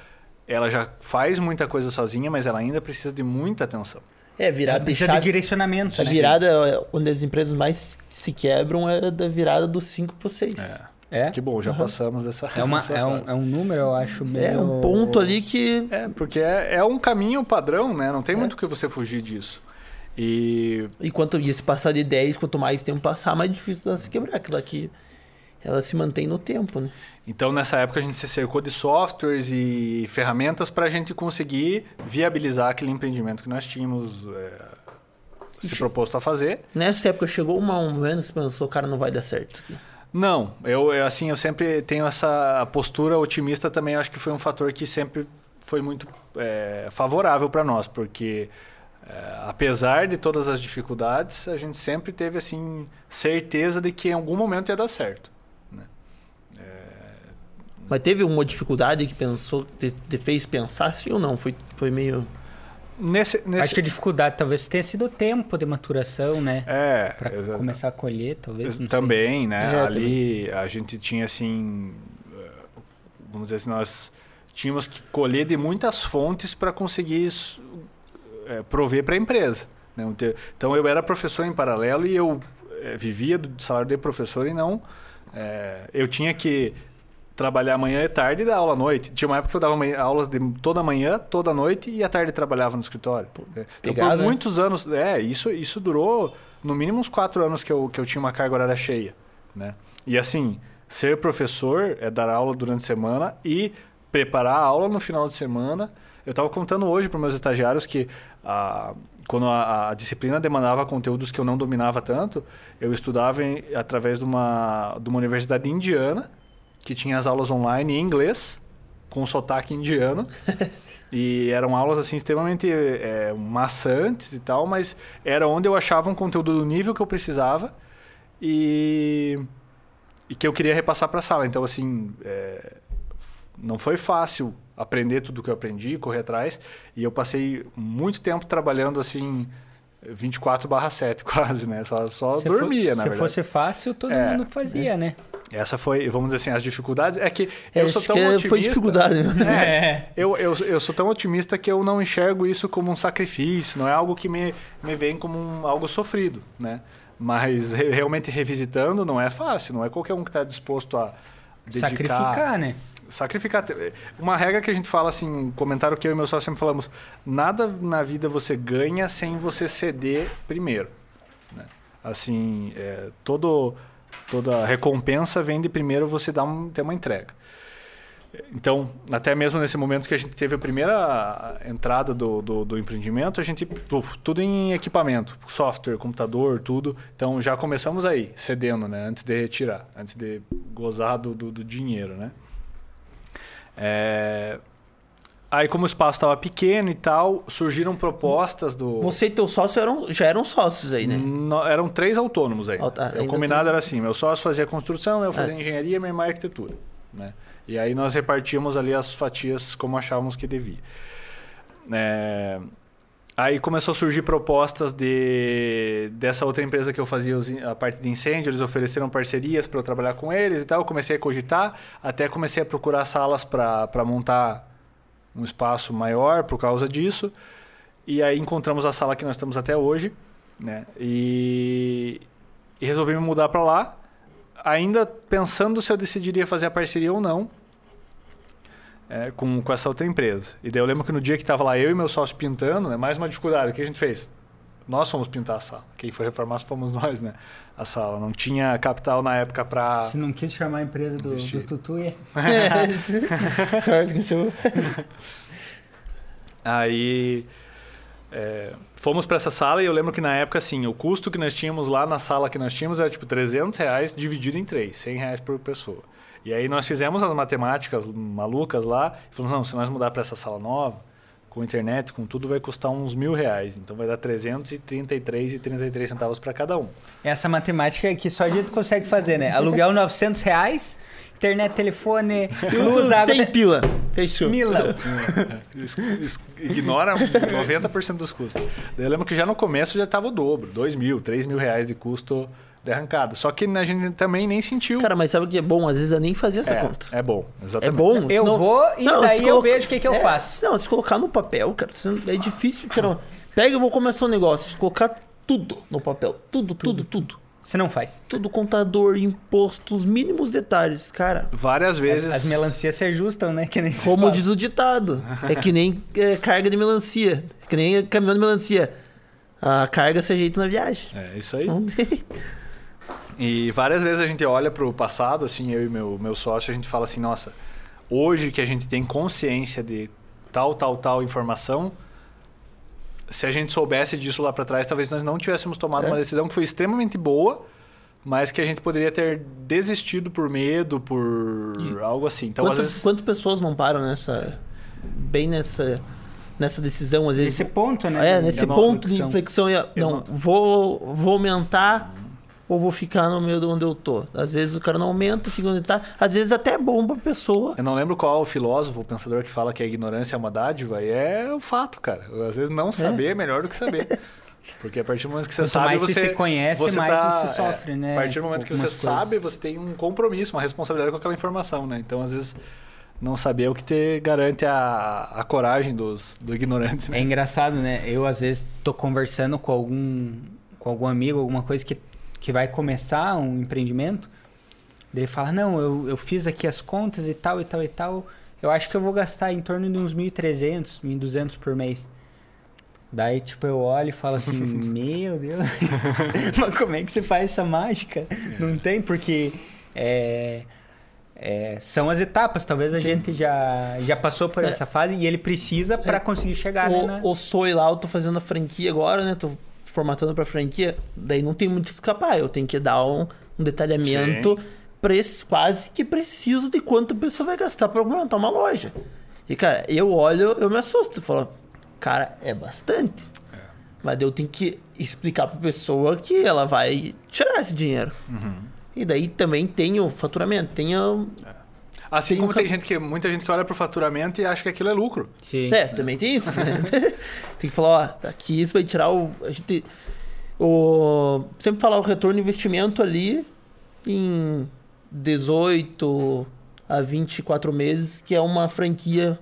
ela já faz muita coisa sozinha, mas ela ainda precisa de muita atenção. É, virada de Precisa de direcionamento. A né? virada, onde as empresas mais se quebram é da virada do 5 pro 6. É. É. Que bom, já passamos dessa. É, uma, é, um, é um número, eu acho. É, meio- um ponto ali que. É, porque é, é um caminho padrão, né? Não tem muito o que você fugir disso. E E quanto e se passar de 10, quanto mais tempo passar, mais difícil dela se quebrar. Aquela que ela se mantém no tempo, né? então nessa época a gente se cercou de softwares e ferramentas para a gente conseguir viabilizar aquele empreendimento que nós tínhamos é, se proposto a fazer. Nessa época chegou uma um momento que você pensou, cara, não vai dar certo isso aqui. Não, eu, eu, assim eu sempre tenho essa postura otimista também. Acho que foi um fator que sempre foi muito é, favorável para nós, porque é, apesar de todas as dificuldades, a gente sempre teve assim certeza de que em algum momento ia dar certo. Mas teve uma dificuldade que pensou, te, te fez pensar assim ou não? Foi, foi meio. Nesse, nesse Acho que a dificuldade talvez tenha sido o tempo de maturação, né? é, Pra exa- começar a colher, talvez. Não sei. também, né? É, Ali a gente tinha assim, eh, vamos dizer assim, nós tínhamos que colher de muitas fontes para conseguir isso, eh, prover para a empresa. né? Então, eu era professor em paralelo e eu eh, vivia do salário de professor e não eu tinha que trabalhar manhã e tarde e dar aula à noite. Tinha uma época que eu dava aulas de toda manhã, toda noite e à tarde trabalhava no escritório. né? Então, pegado, por né? muitos anos, é, isso, isso durou no mínimo uns quatro anos que eu, que eu tinha uma carga horária cheia, né? E assim, ser professor é dar aula durante a semana e preparar a aula no final de semana. Eu estava contando hoje para meus estagiários que a, quando a, a disciplina demandava conteúdos que eu não dominava tanto, eu estudava em- através de uma, de uma universidade indiana que tinha as aulas online em inglês, com sotaque indiano. [LAUGHS] e eram aulas assim extremamente é, maçantes e tal, mas era onde eu achava um conteúdo do nível que eu precisava e, e que eu queria repassar para a sala. Então, assim, é, não foi fácil aprender tudo que eu aprendi, correr atrás. E eu passei muito tempo trabalhando assim 24 barra 7 [LAUGHS] quase, né? Só, só Se dormia, for, na Se verdade. fosse fácil, todo É. mundo fazia, né? Essa foi, vamos dizer assim, as dificuldades. É que eu Acho sou tão que otimista. foi dificuldade mesmo. É. Eu, eu, eu sou tão otimista que eu não enxergo isso como um sacrifício, não é algo que me, me vem como um, algo sofrido, né? Mas re- realmente revisitando não é fácil, não é qualquer um que está disposto a dedicar... Sacrificar, né? Sacrificar. Uma regra que a gente fala assim, um comentário que eu e meu sócio sempre falamos, nada na vida você ganha sem você ceder primeiro. né? Assim, é, todo, toda recompensa vem de primeiro você dar um, ter uma entrega. Então, até mesmo nesse momento que a gente teve a primeira entrada do, do, do empreendimento, a gente, uf, tudo em equipamento, software, computador, tudo. Então, já começamos aí, cedendo, né? Antes de retirar, antes de gozar do, do, do dinheiro, né? É, Aí, como o espaço estava pequeno e tal, surgiram propostas do. Você e teu sócio eram, já eram sócios aí, né? No- eram três autônomos aí. Ah, tá. o combinado três. era assim: meu sócio fazia construção, eu fazia É. engenharia, minha irmã arquitetura. Né? E aí nós repartíamos ali as fatias como achávamos que devia. É, Aí começou a surgir propostas de dessa outra empresa que eu fazia a parte de incêndio, eles ofereceram parcerias para eu trabalhar com eles e tal. Eu comecei a cogitar, até comecei a procurar salas para montar um espaço maior por causa disso. E aí encontramos a sala que nós estamos até hoje, né? E, e resolvi me mudar para lá, ainda pensando se eu decidiria fazer a parceria ou não é, com, com essa outra empresa. E daí eu lembro que no dia que estava lá eu e meu sócio pintando, né? Mais uma dificuldade, o que a gente fez? Nós fomos pintar a sala. Quem foi reformar fomos [LAUGHS] nós, né? A sala. Não tinha capital na época para... Se não quis chamar a empresa do, Investir. do Tutu, é. [LAUGHS] Sorte que chamou. [LAUGHS] Aí é, fomos para essa sala e eu lembro que na época, assim, o custo que nós tínhamos lá na sala que nós tínhamos era tipo 300 reais dividido em três, 100 reais por pessoa. E aí nós fizemos as matemáticas malucas lá e falamos, não, se nós mudar para essa sala nova, com internet, com tudo, vai custar uns mil reais. Então vai dar 333,33 centavos para cada um. Essa matemática que só a gente consegue fazer, né? Aluguel 900 reais, internet, telefone, luz, água... Sem pila. Fechou. Milão. [LAUGHS] Es- Ignora 90% dos custos. Daí eu lembro que já no começo já estava o dobro, 2 mil, 3 mil reais de custo de arrancada. Só que a gente também nem sentiu. Cara, mas sabe o que é bom? Às vezes eu nem fazia essa é, conta. é bom, É exatamente. bom. Eu senão- vou e Não, daí se eu coloca- vejo o que, que eu É, faço. Não, se colocar no papel, cara, é difícil. Cara. Pega, eu vou começar um negócio. Se colocar tudo no papel. Tudo, tudo, tudo. Você não faz. Tudo, contador, imposto, os mínimos detalhes. Cara, Várias vezes. As, as melancias se ajustam, né? Que nem como fala. diz o ditado, é que nem é, carga de melancia. É que nem caminhão de melancia. A carga se ajeita na viagem. É isso aí. Não tem. E várias vezes a gente olha para o passado, assim, eu e meu, meu sócio, a gente fala assim, nossa, hoje que a gente tem consciência de tal, tal, tal informação, se a gente soubesse disso lá para trás, talvez nós não tivéssemos tomado É. uma decisão que foi extremamente boa, mas que a gente poderia ter desistido por medo, por E algo assim. Então, quantas, vezes, quantas pessoas não param nessa. Bem nessa. Nessa decisão, às vezes. Esse ponto, né? É, de- nesse de ponto de reflexão. inflexão. e, Eu Não, não- vou, vou aumentar ou vou ficar no meio de onde eu tô. Às vezes o cara não aumenta, fica onde tá. Às vezes até é bom pra pessoa. eu não lembro qual o filósofo, o pensador que fala que a ignorância é uma dádiva, e é o fato, cara. Às vezes não saber é, melhor do que saber. [LAUGHS] Porque a partir do momento que você Quanto sabe, mais você você se conhece, você mais tá- você sofre, é, né? A partir do momento que você Algumas coisas. sabe, você tem um compromisso, uma responsabilidade com aquela informação, né? Então, às vezes, não saber é o que te garante a, a coragem dos, do ignorante, É né? engraçado, né? Eu, às vezes, tô conversando com algum, com algum amigo, alguma coisa que, que vai começar um empreendimento. Ele fala, não, eu, eu fiz aqui as contas e tal, e tal, e tal. Eu acho que eu vou gastar em torno de uns 1.300, 1.200 por mês. Daí, tipo, eu olho e falo assim, [LAUGHS] meu Deus, [LAUGHS] mas como é que você faz essa mágica? Não tem, porque é, é, são as etapas. Talvez a gente já, já passou por É. essa fase e ele precisa para É. conseguir chegar, né? na- O, o Soy lá, eu tô fazendo a franquia agora, né? Tô formatando pra franquia. Daí não tem muito o que escapar. Eu tenho que dar um, um detalhamento preci- quase que preciso de quanto a pessoa vai gastar pra montar uma loja. E, cara, eu olho, eu me assusto. Eu falo, cara, é bastante. Mas daí eu tenho que explicar pra pessoa que ela vai tirar esse dinheiro. Uhum. E daí também tem o faturamento, tem o... Assim como um tem gente que, muita gente que olha pro faturamento e acha que aquilo é lucro. Sim. É, também tem isso, né? [LAUGHS] tem que falar, ó, aqui isso vai tirar o. A gente. O, sempre falar o retorno de investimento ali em 18 a 24 meses, que é uma franquia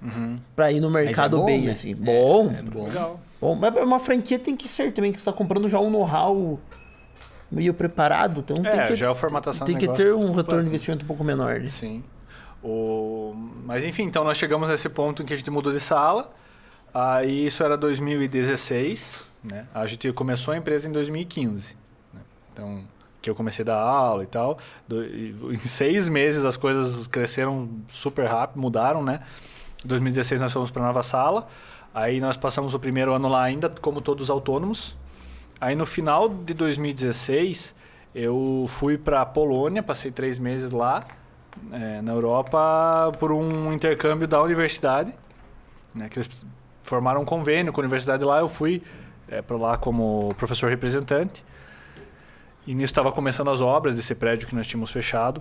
Uhum. pra ir no Mas mercado é bom, bem, né? assim. Bom, É bom. Legal. bom. Mas uma franquia tem que ser também, que você tá comprando já um know-how meio preparado. Então É, tem que, já é a formatação tem que ter um completo. retorno de investimento um pouco menor. né? Sim. O... Mas enfim, então nós chegamos nesse ponto em que a gente mudou de sala. Aí isso era 2016, né? A gente começou a empresa em 2015. né? Então, que eu comecei a dar aula e tal. Do- Em seis meses as coisas cresceram super rápido, mudaram, né? Em 2016 nós fomos para nova sala. Aí nós passamos o primeiro ano lá ainda como todos autônomos. Aí no final de 2016 eu fui para Polônia, passei três meses lá é, na Europa por um intercâmbio da universidade, né, que eles formaram um convênio com a universidade lá. Eu fui é, para lá como professor representante. E nisso estava começando as obras desse prédio que nós tínhamos fechado.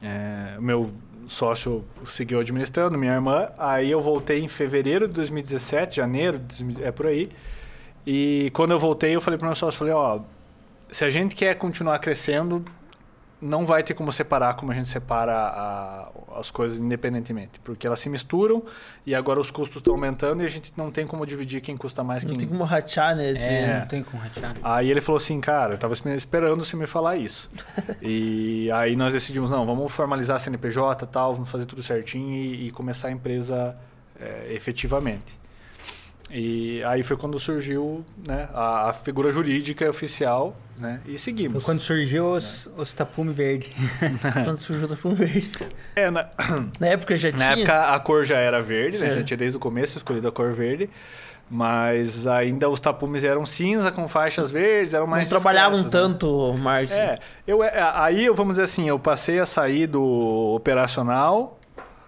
É, meu sócio seguiu administrando, minha irmã. Aí eu voltei em fevereiro de 2017, janeiro, de 2000 é por aí. E quando eu voltei, eu falei para o meu sócio, falei, ó, se a gente quer continuar crescendo, não vai ter como separar como a gente separa a- as coisas independentemente, porque elas se misturam e agora os custos estão aumentando e a gente não tem como dividir quem custa mais Não quem tem como rachar, né? É, não tem como ratear. Aí ele falou assim, cara, eu tava espe- esperando você me falar isso. [LAUGHS] e aí nós decidimos, não, vamos formalizar a CNPJ e tal, vamos fazer tudo certinho e, e começar a empresa é, efetivamente. E aí foi quando surgiu né, a, a figura jurídica oficial né, e Foi seguimos. quando surgiu os, os tapume verde. [LAUGHS] Quando surgiu da Fumo Verde. É, na, [CLEARS THROAT] Na época já na tinha. época a cor já era verde, né? É. Já tinha desde o começo escolhido a cor verde. Mas ainda os tapumes eram cinza com faixas verdes, eram mais não trabalhavam né? tanto marketing. É, eu, é, aí eu vamos dizer assim, eu passei a sair do operacional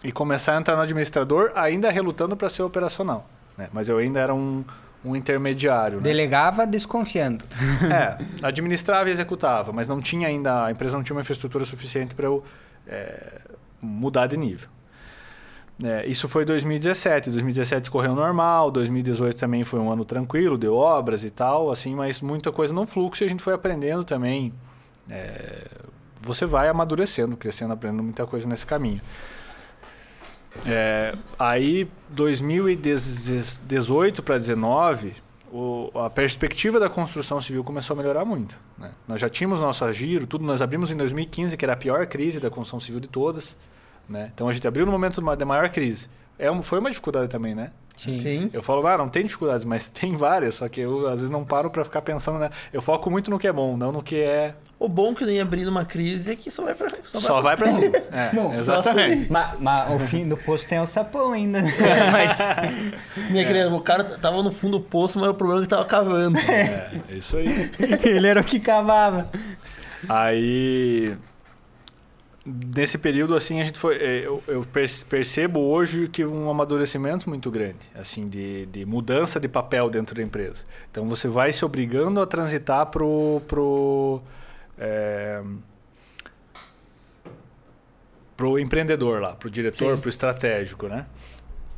e começar a entrar no administrador, ainda relutando para ser operacional. Né? Mas eu ainda era um, um intermediário. Né? Delegava desconfiando. É, [LAUGHS] administrava e executava, mas não tinha ainda, a empresa não tinha uma infraestrutura suficiente para eu é, mudar de nível. É, isso foi 2017. 2017 correu normal, 2018 também foi um ano tranquilo, deu obras e tal, assim, mas muita coisa no fluxo e a gente foi aprendendo também. É, você vai amadurecendo, crescendo, aprendendo muita coisa nesse caminho. É, aí, 2018 para 2019, o- a perspectiva da construção civil começou a melhorar muito. né? Nós já tínhamos nosso giro, tudo. Nós abrimos em 2015, que era a pior crise da construção civil de todas. Né? Então a gente abriu no momento de maior crise. É foi uma dificuldade também, né? Sim. Sim. Eu falo, ah, não tem dificuldades, mas [LAUGHS] tem várias, só que eu às vezes não paro para ficar pensando, né? Eu foco muito no que é bom, não no que é. O bom que nem abrir uma crise é que só vai pra. Só, Só vai para cima. [LAUGHS] É, Não, só exatamente. Mas, mas o fim do poço tem o sapão ainda. [LAUGHS] Mas. [LAUGHS] Nem aquele- O cara tava no fundo do poço, mas o problema é que tava cavando. É, é isso aí. Ele era o que cavava. Aí, nesse período, assim, a gente foi. eh, Eu, eu perce- percebo hoje que um amadurecimento muito grande, assim, de, de mudança de papel dentro da empresa. Então, você vai se obrigando a transitar pro. pro eh, pro empreendedor lá, pro diretor, Sim. pro estratégico, né?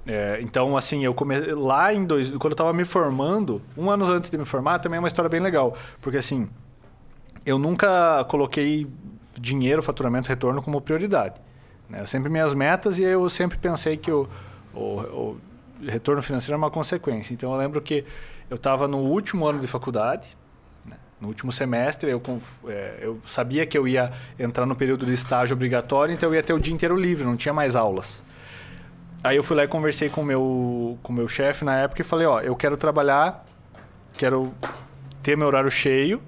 É, então, assim, eu comecei lá em dois, quando eu estava me formando, um ano antes de me formar, também é uma história bem legal, porque assim, eu nunca coloquei dinheiro, faturamento, retorno como prioridade. Né? Eu sempre minhas metas e eu sempre pensei que o, o, o retorno financeiro é uma consequência. Então eu lembro que eu estava no último ano de faculdade? No último semestre, eu, é, eu sabia que eu ia entrar no período de estágio obrigatório, então eu ia ter o dia inteiro livre, não tinha mais aulas. Aí eu fui lá e conversei com meu, com o meu chefe na época e falei, ó, eu quero trabalhar, quero ter meu horário cheio,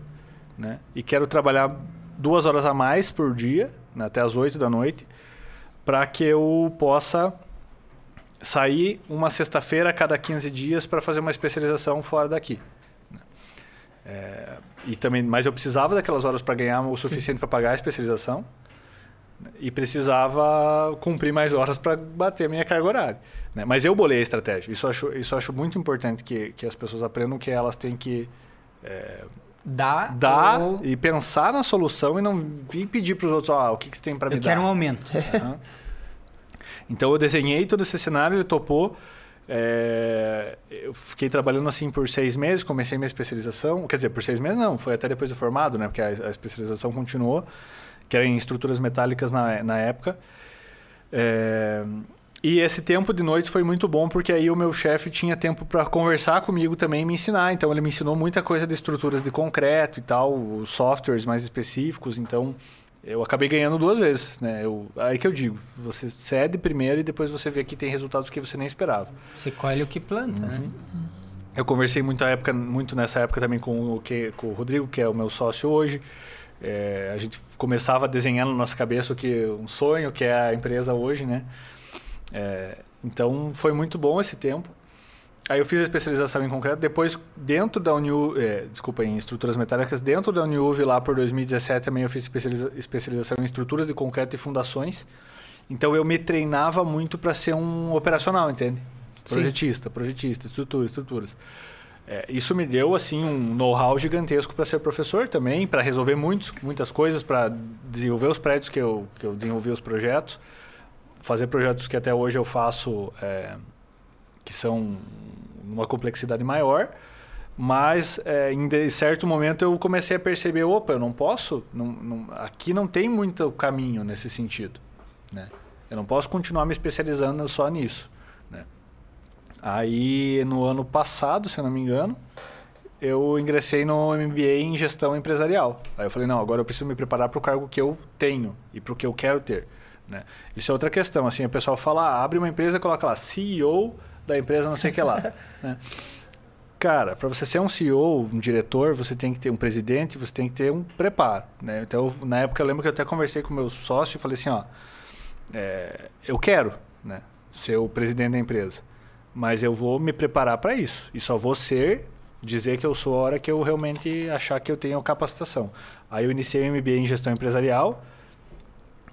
né? E quero trabalhar duas horas a mais por dia, né, até as 8 da noite, para que eu possa sair uma sexta-feira a cada 15 dias para fazer uma especialização fora daqui. né. É, e também, mas eu precisava daquelas horas para ganhar o suficiente para pagar a especialização e precisava cumprir mais horas para bater a minha carga horária. né. Mas eu bolei a estratégia. Isso eu acho, isso eu acho muito importante que, que as pessoas aprendam que elas têm que é, Dá. dar ou e pensar na solução e não vir pedir para os outros, ó, o que, que você tem para me eu dar. quero um aumento. Aham. Então eu desenhei todo esse cenário, ele topou. É, eu fiquei trabalhando assim por seis meses, comecei minha especialização. Quer dizer, por seis meses não, foi até depois do formado, né? Porque a, a especialização continuou, que era em estruturas metálicas na, na época. É, e esse tempo de noite foi muito bom porque aí o meu chefe tinha tempo para conversar comigo também e me ensinar. Então ele me ensinou muita coisa de estruturas de concreto e tal, softwares mais específicos. Então eu acabei ganhando duas vezes, né? Eu, aí que eu digo, você cede primeiro e depois você vê que tem resultados que você nem esperava. Você colhe o que planta, né? Eu conversei muito, época, muito nessa época também com o, que, com o Rodrigo, que é o meu sócio hoje. É, a gente começava a desenhar na nossa cabeça o que um sonho que é a empresa hoje, né? É, então foi muito bom esse tempo. Aí eu fiz a especialização em concreto. Depois, dentro da Uniuv, é, desculpa, em estruturas metálicas, dentro da Uniuv, lá por 2017, também eu fiz especializa especialização em estruturas de concreto e fundações. Então eu me treinava muito para ser um operacional, entende? Sim. Projetista, projetista, estrutura, estruturas. É, isso me deu assim um know-how gigantesco para ser professor também, para resolver muitos, muitas coisas, para desenvolver os prédios que eu, que eu desenvolvi os projetos, fazer projetos que até hoje eu faço, é, que são uma complexidade maior, mas é, em certo momento eu comecei a perceber, opa, eu não posso, não, não- aqui não tem muito caminho nesse sentido, né? Eu não posso continuar me especializando só nisso, né? Aí no ano passado, se eu não me engano, eu ingressei no MBA em gestão empresarial. Aí eu falei, não, agora eu preciso me preparar para o cargo que eu tenho e para o que eu quero ter. Né? Isso é outra questão. Assim, o pessoal fala, ah, abre uma empresa coloca lá, CEO da empresa não sei o que lá. [LAUGHS] né? Cara, para você ser um CEO, um diretor, você tem que ter um presidente, você tem que ter um preparo. Né? Então, na época, eu lembro que eu até conversei com o meu sócio e falei assim, ó, é, eu quero né, ser o presidente da empresa, mas eu vou me preparar para isso. E só vou ser, dizer que eu sou a hora que eu realmente achar que eu tenho capacitação. Aí eu iniciei o MBA em gestão empresarial,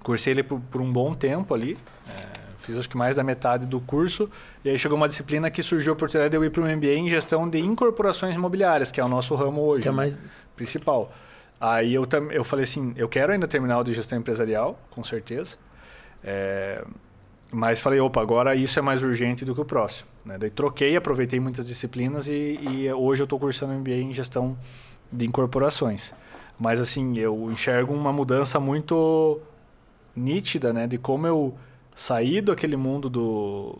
cursei ele por, por um bom tempo ali, é, fiz acho que mais da metade do curso, e aí chegou uma disciplina que surgiu a oportunidade de eu ir para um MBA em gestão de incorporações imobiliárias, que é o nosso ramo hoje Que é né, mais. principal. Aí eu, eu falei assim, eu quero ainda terminar o de gestão empresarial, com certeza. É, mas falei, opa, agora isso é mais urgente do que o próximo. Né? Daí troquei, aproveitei muitas disciplinas e, e hoje eu estou cursando MBA em gestão de incorporações. Mas assim, eu enxergo uma mudança muito nítida, né? De como eu saí daquele mundo do,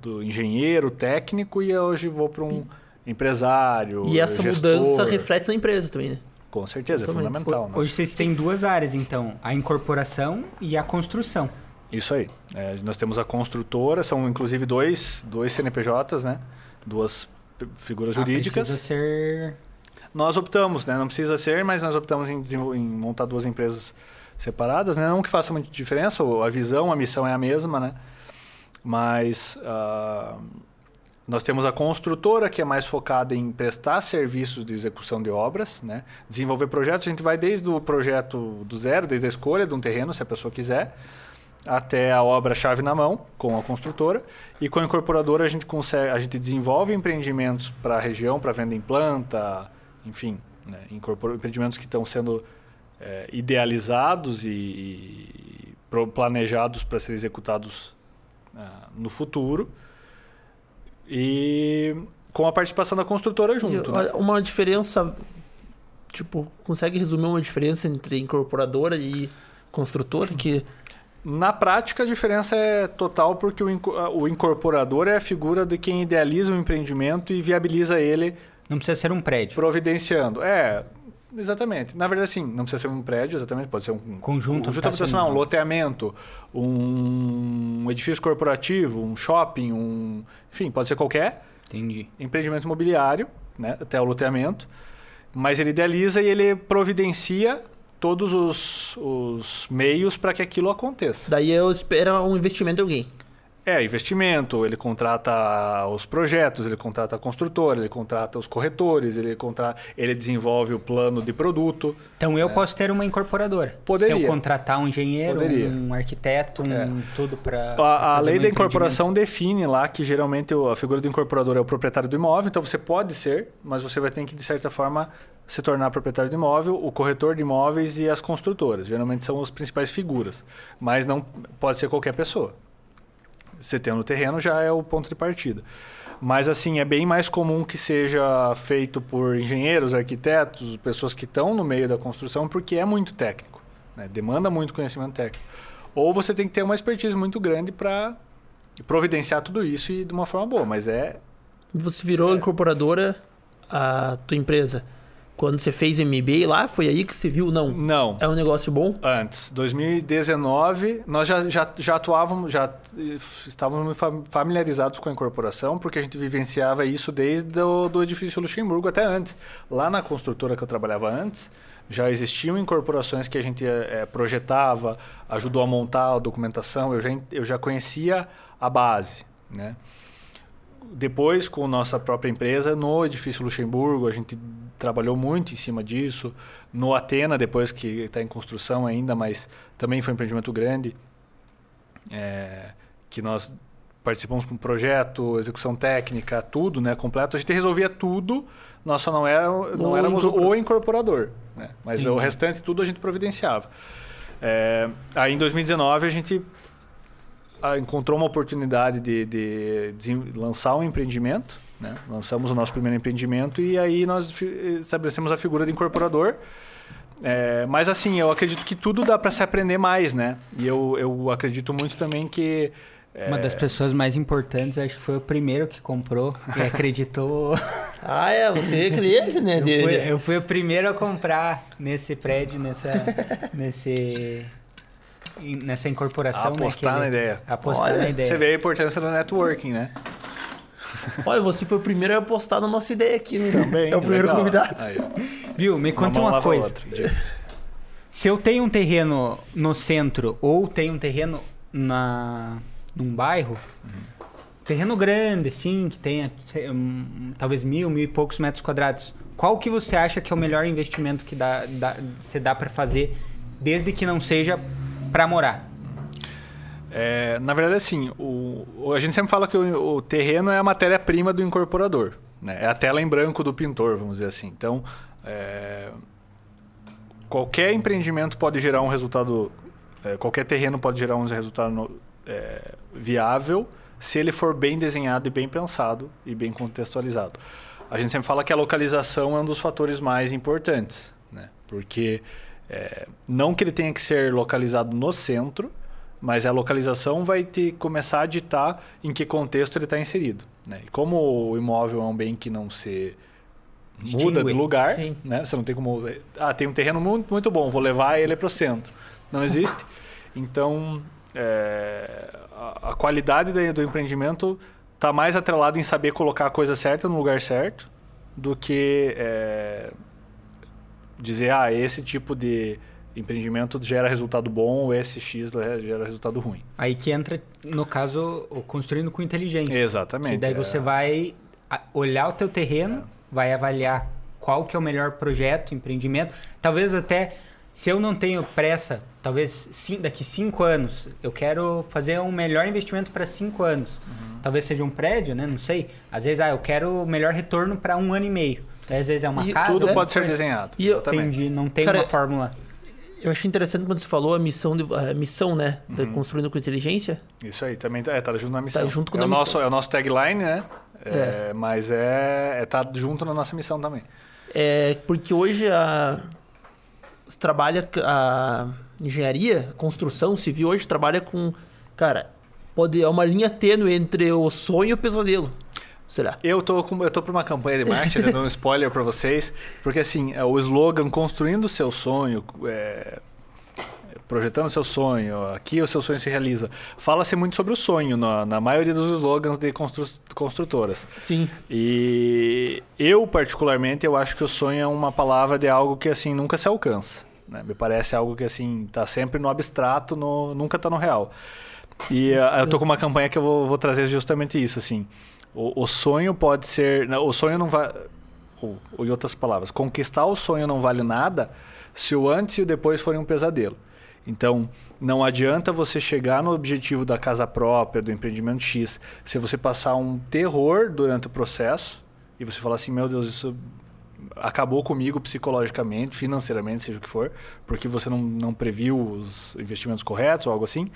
do engenheiro técnico e hoje vou para um empresário, E essa gestor. mudança reflete na empresa também, né? Com certeza, é Totalmente. fundamental. né? Hoje vocês têm duas áreas, então: a incorporação e a construção. Isso aí. É, nós temos a construtora, são inclusive dois, dois CNPJs, né? Duas figuras Ah, jurídicas. precisa ser. Nós optamos, né? Não precisa ser, mas nós optamos em, em montar duas empresas separadas, né? Não que faça muita diferença, a visão, a missão é a mesma, né? Mas ah, nós temos a construtora, que é mais focada em prestar serviços de execução de obras, né? Desenvolver projetos, a gente vai desde o projeto do zero, desde a escolha de um terreno, se a pessoa quiser, até a obra chave na mão com a construtora e com a incorporadora a gente consegue a gente desenvolve empreendimentos para a região para venda em planta enfim né, empreendimentos que estão sendo é, idealizados e, e planejados para serem executados ah, no futuro e com a participação da construtora junto E, né? Uma diferença. Tipo, consegue resumir uma diferença entre incorporadora e construtora? Que Na prática, a diferença é total porque o incorporador é a figura de quem idealiza o empreendimento e viabiliza ele Não precisa ser um prédio. providenciando. É, exatamente. Na verdade, sim, não precisa ser um prédio, exatamente, pode ser um Conjunto um habitacional, um loteamento, um edifício corporativo, um shopping, um, enfim, pode ser qualquer Entendi. empreendimento imobiliário, né, até o loteamento, mas ele idealiza e ele providencia todos os, os meios para que aquilo aconteça. daí eu espero um investimento de alguém. É, investimento, ele contrata os projetos, ele contrata a construtora, ele contrata os corretores, ele, contra... ele desenvolve o plano de produto. Então eu posso ter uma incorporadora. É. Poderia. Se eu contratar um engenheiro, Poderia. um arquiteto, um É. tudo para. A, a lei da incorporação define lá que geralmente a figura do incorporador é o proprietário do imóvel, então você pode ser, mas você vai ter que, de certa forma, se tornar proprietário de imóvel, o corretor de imóveis e as construtoras. Geralmente são as principais figuras, mas não pode ser qualquer pessoa. Você tendo o terreno já é o ponto de partida. Mas assim, é bem mais comum que seja feito por engenheiros, arquitetos, pessoas que estão no meio da construção, porque é muito técnico. Né? Demanda muito conhecimento técnico. Ou você tem que ter uma expertise muito grande para providenciar tudo isso e de uma forma boa. Mas é. Você virou É. incorporadora a tua empresa. Quando você fez MBA lá, foi aí que você viu, não, Não. é um negócio bom? Antes, 2019, nós já, já, já atuávamos, já eh, estávamos familiarizados com a incorporação, porque a gente vivenciava isso desde o do edifício Luxemburgo até antes. Lá na construtora que eu trabalhava antes, já existiam incorporações que a gente eh, projetava, ajudou a montar a documentação, eu já, eu já conhecia a base, né? Depois, com nossa própria empresa, no edifício Luxemburgo, a gente trabalhou muito em cima disso. No Atena, depois que está em construção ainda, mas também foi um empreendimento grande, é, que nós participamos com projeto, execução técnica, tudo, né, completo. A gente resolvia tudo, nós só não, era, não O éramos incorpora- o incorporador, né? mas Sim. o restante tudo a gente providenciava. É, aí em 2019 a gente encontrou uma oportunidade de, de desen- lançar um empreendimento. Né? Lançamos o nosso primeiro empreendimento e aí nós estabelecemos a figura de incorporador. É, mas assim, eu acredito que tudo dá para se aprender mais, né? E eu, eu acredito muito também que. é, Uma das pessoas mais importantes, acho que foi o primeiro que comprou e [LAUGHS] acreditou. Ah, é, você é cliente, né? eu, fui, eu fui o primeiro a comprar nesse prédio, nessa, [LAUGHS] nesse, nessa incorporação. apostar né, na ele- ideia. Apostar Olha, na ideia. Você vê a importância do networking, né? [LAUGHS] Olha, você foi o primeiro a apostar na nossa ideia aqui, né? Também. é o primeiro legal. convidado. Aí. Viu? Me conta uma, lava a coisa. outra. Se eu tenho um terreno no centro ou tenho um terreno na num bairro, terreno grande, assim, que tenha um, talvez mil, mil e poucos metros quadrados, qual que você acha que é o melhor investimento que dá, dá, você dá para fazer, desde que não seja para morar? É, na verdade, assim, o, a gente sempre fala que o, o terreno é a matéria-prima do incorporador. Né? É a tela em branco do pintor, vamos dizer assim. Então, é, qualquer empreendimento pode gerar um resultado, é, qualquer terreno pode gerar um resultado no- é, viável se ele for bem desenhado e bem pensado e bem contextualizado. A gente sempre fala que a localização é um dos fatores mais importantes, né? porque é, não que ele tenha que ser localizado no centro, mas a localização vai ter começar a ditar em que contexto ele está inserido. Né? E como o imóvel é um bem que não se muda de Distingue. lugar, Sim. né? Você não tem como. Ah, tem um terreno muito, muito bom, vou levar ele para o centro. Não existe. Então, é, a, a qualidade da- do empreendimento está mais atrelada em saber colocar a coisa certa no lugar certo do que é, dizer, ah, esse tipo de empreendimento gera resultado bom ou esse X gera resultado ruim. Aí que entra, no caso, construindo com inteligência. Exatamente. Que daí é. você vai olhar o teu terreno, vai avaliar qual que é o melhor projeto, empreendimento. Talvez até, se eu não tenho pressa, talvez sim, daqui cinco anos, eu quero fazer um melhor investimento para cinco anos. Uhum. Talvez seja um prédio, né? Não sei. Às vezes, ah, eu quero o melhor retorno para um ano e meio. Às vezes é uma E casa. Tudo alguma pode ser desenhado. E eu-. Entendi, não tem Cara, uma fórmula. Eu achei interessante quando você falou a missão, de, a missão né? Uhum. Construindo com Inteligência. Isso aí, também tá, é, tá junto na missão. junto com é, o missão. nosso, é o nosso tagline, né? É, É. Mas é, é tá junto na nossa missão também. É, porque hoje a. Trabalha a engenharia, a construção civil hoje trabalha com. Cara, pode, é uma linha tênue entre o sonho e o pesadelo. Será? Eu tô, com, eu tô pra uma campanha de marketing, né, dando um spoiler pra vocês, porque assim, é o slogan construindo o seu sonho, é, projetando o seu sonho, aqui o seu sonho se realiza. Fala-se muito sobre o sonho na, na maioria dos slogans de constru, construtoras. Sim. E eu, particularmente, eu acho que o sonho é uma palavra de algo que assim nunca se alcança. né? Me parece algo que assim tá sempre no abstrato, no, nunca tá no real. E Isso. eu tô com uma campanha que eu vou, vou trazer justamente isso, assim. O, o sonho pode ser, não, o sonho não vai, ou, ou em outras palavras, conquistar o sonho não vale nada se o antes e o depois forem um pesadelo. Então, não adianta você chegar no objetivo da casa própria, do empreendimento X, se você passar um terror durante o processo e você falar assim, meu Deus, isso acabou comigo psicologicamente, financeiramente, seja o que for, porque você não, não previu os investimentos corretos ou algo assim.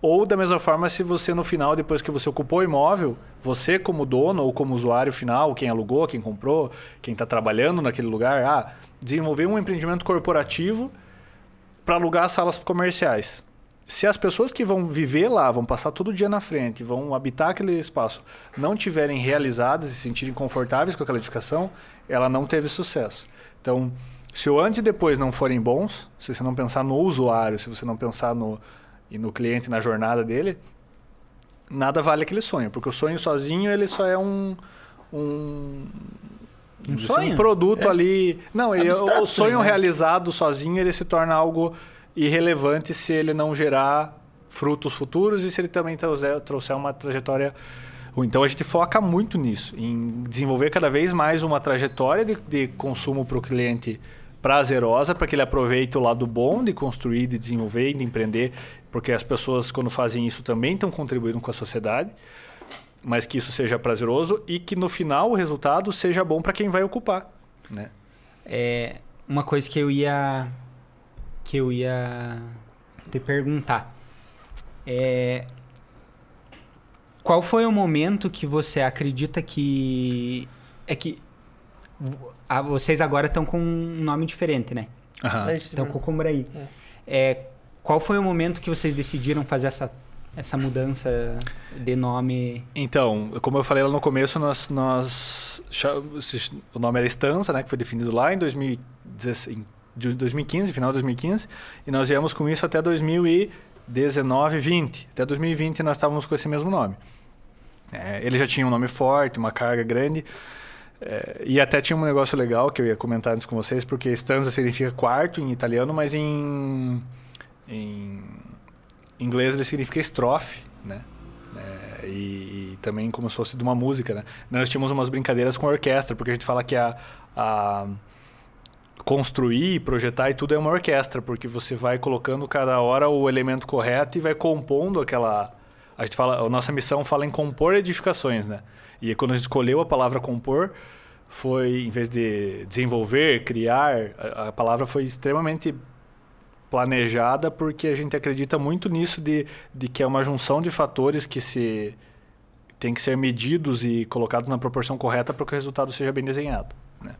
Ou da mesma forma, se você no final, depois que você ocupou o imóvel, você como dono ou como usuário final, quem alugou, quem comprou, quem está trabalhando naquele lugar, ah, desenvolver um empreendimento corporativo para alugar salas comerciais. Se as pessoas que vão viver lá, vão passar todo dia na frente, vão habitar aquele espaço, não tiverem realizadas e se sentirem confortáveis com aquela edificação, ela não teve sucesso. Então, se o antes e depois não forem bons, se você não pensar no usuário, se você não pensar no, e no cliente na jornada dele, nada vale aquele sonho, porque o sonho sozinho ele só é um um, Um sonho? um produto É. ali. Não, ele- Abstrato, o sonho né? realizado sozinho ele se torna algo irrelevante se ele não gerar frutos futuros e se ele também trouxer, trouxer uma trajetória. Então a gente foca muito nisso, em desenvolver cada vez mais uma trajetória de, de consumo para o cliente prazerosa, para que ele aproveite o lado bom de construir, de desenvolver de empreender, porque as pessoas, quando fazem isso, também estão contribuindo com a sociedade, mas que isso seja prazeroso e que no final o resultado seja bom para quem vai ocupar. Né? É uma coisa que eu ia que eu ia te perguntar. É qual foi o momento que você acredita que é que ah, vocês agora estão com um nome diferente, né? Gente- Estão com o Combraí. É, qual foi o momento que vocês decidiram fazer essa essa mudança de nome? Então, como eu falei lá no começo, nós, nós o nome era Estança, né, que foi definido lá em 2016, em de 2015, final de 2015, e nós viemos com isso até 2019, 20. Até 2020 nós estávamos com esse mesmo nome. É, ele já tinha um nome forte, uma carga grande, é, e até tinha um negócio legal que eu ia comentar antes com vocês, porque stanza significa quarto em italiano, mas em, em inglês ele significa estrofe, né? É, e, e também como se fosse de uma música, né? Nós tínhamos umas brincadeiras com a orquestra, porque a gente fala que a, a construir, projetar e tudo é uma orquestra, porque você vai colocando cada hora o elemento correto e vai compondo aquela a gente fala, a nossa missão fala em compor edificações, né? E quando a gente escolheu a palavra compor, foi em vez de desenvolver, criar, a, a palavra foi extremamente planejada porque a gente acredita muito nisso de, de que é uma junção de fatores que se tem que ser medidos e colocados na proporção correta para que o resultado seja bem desenhado, né?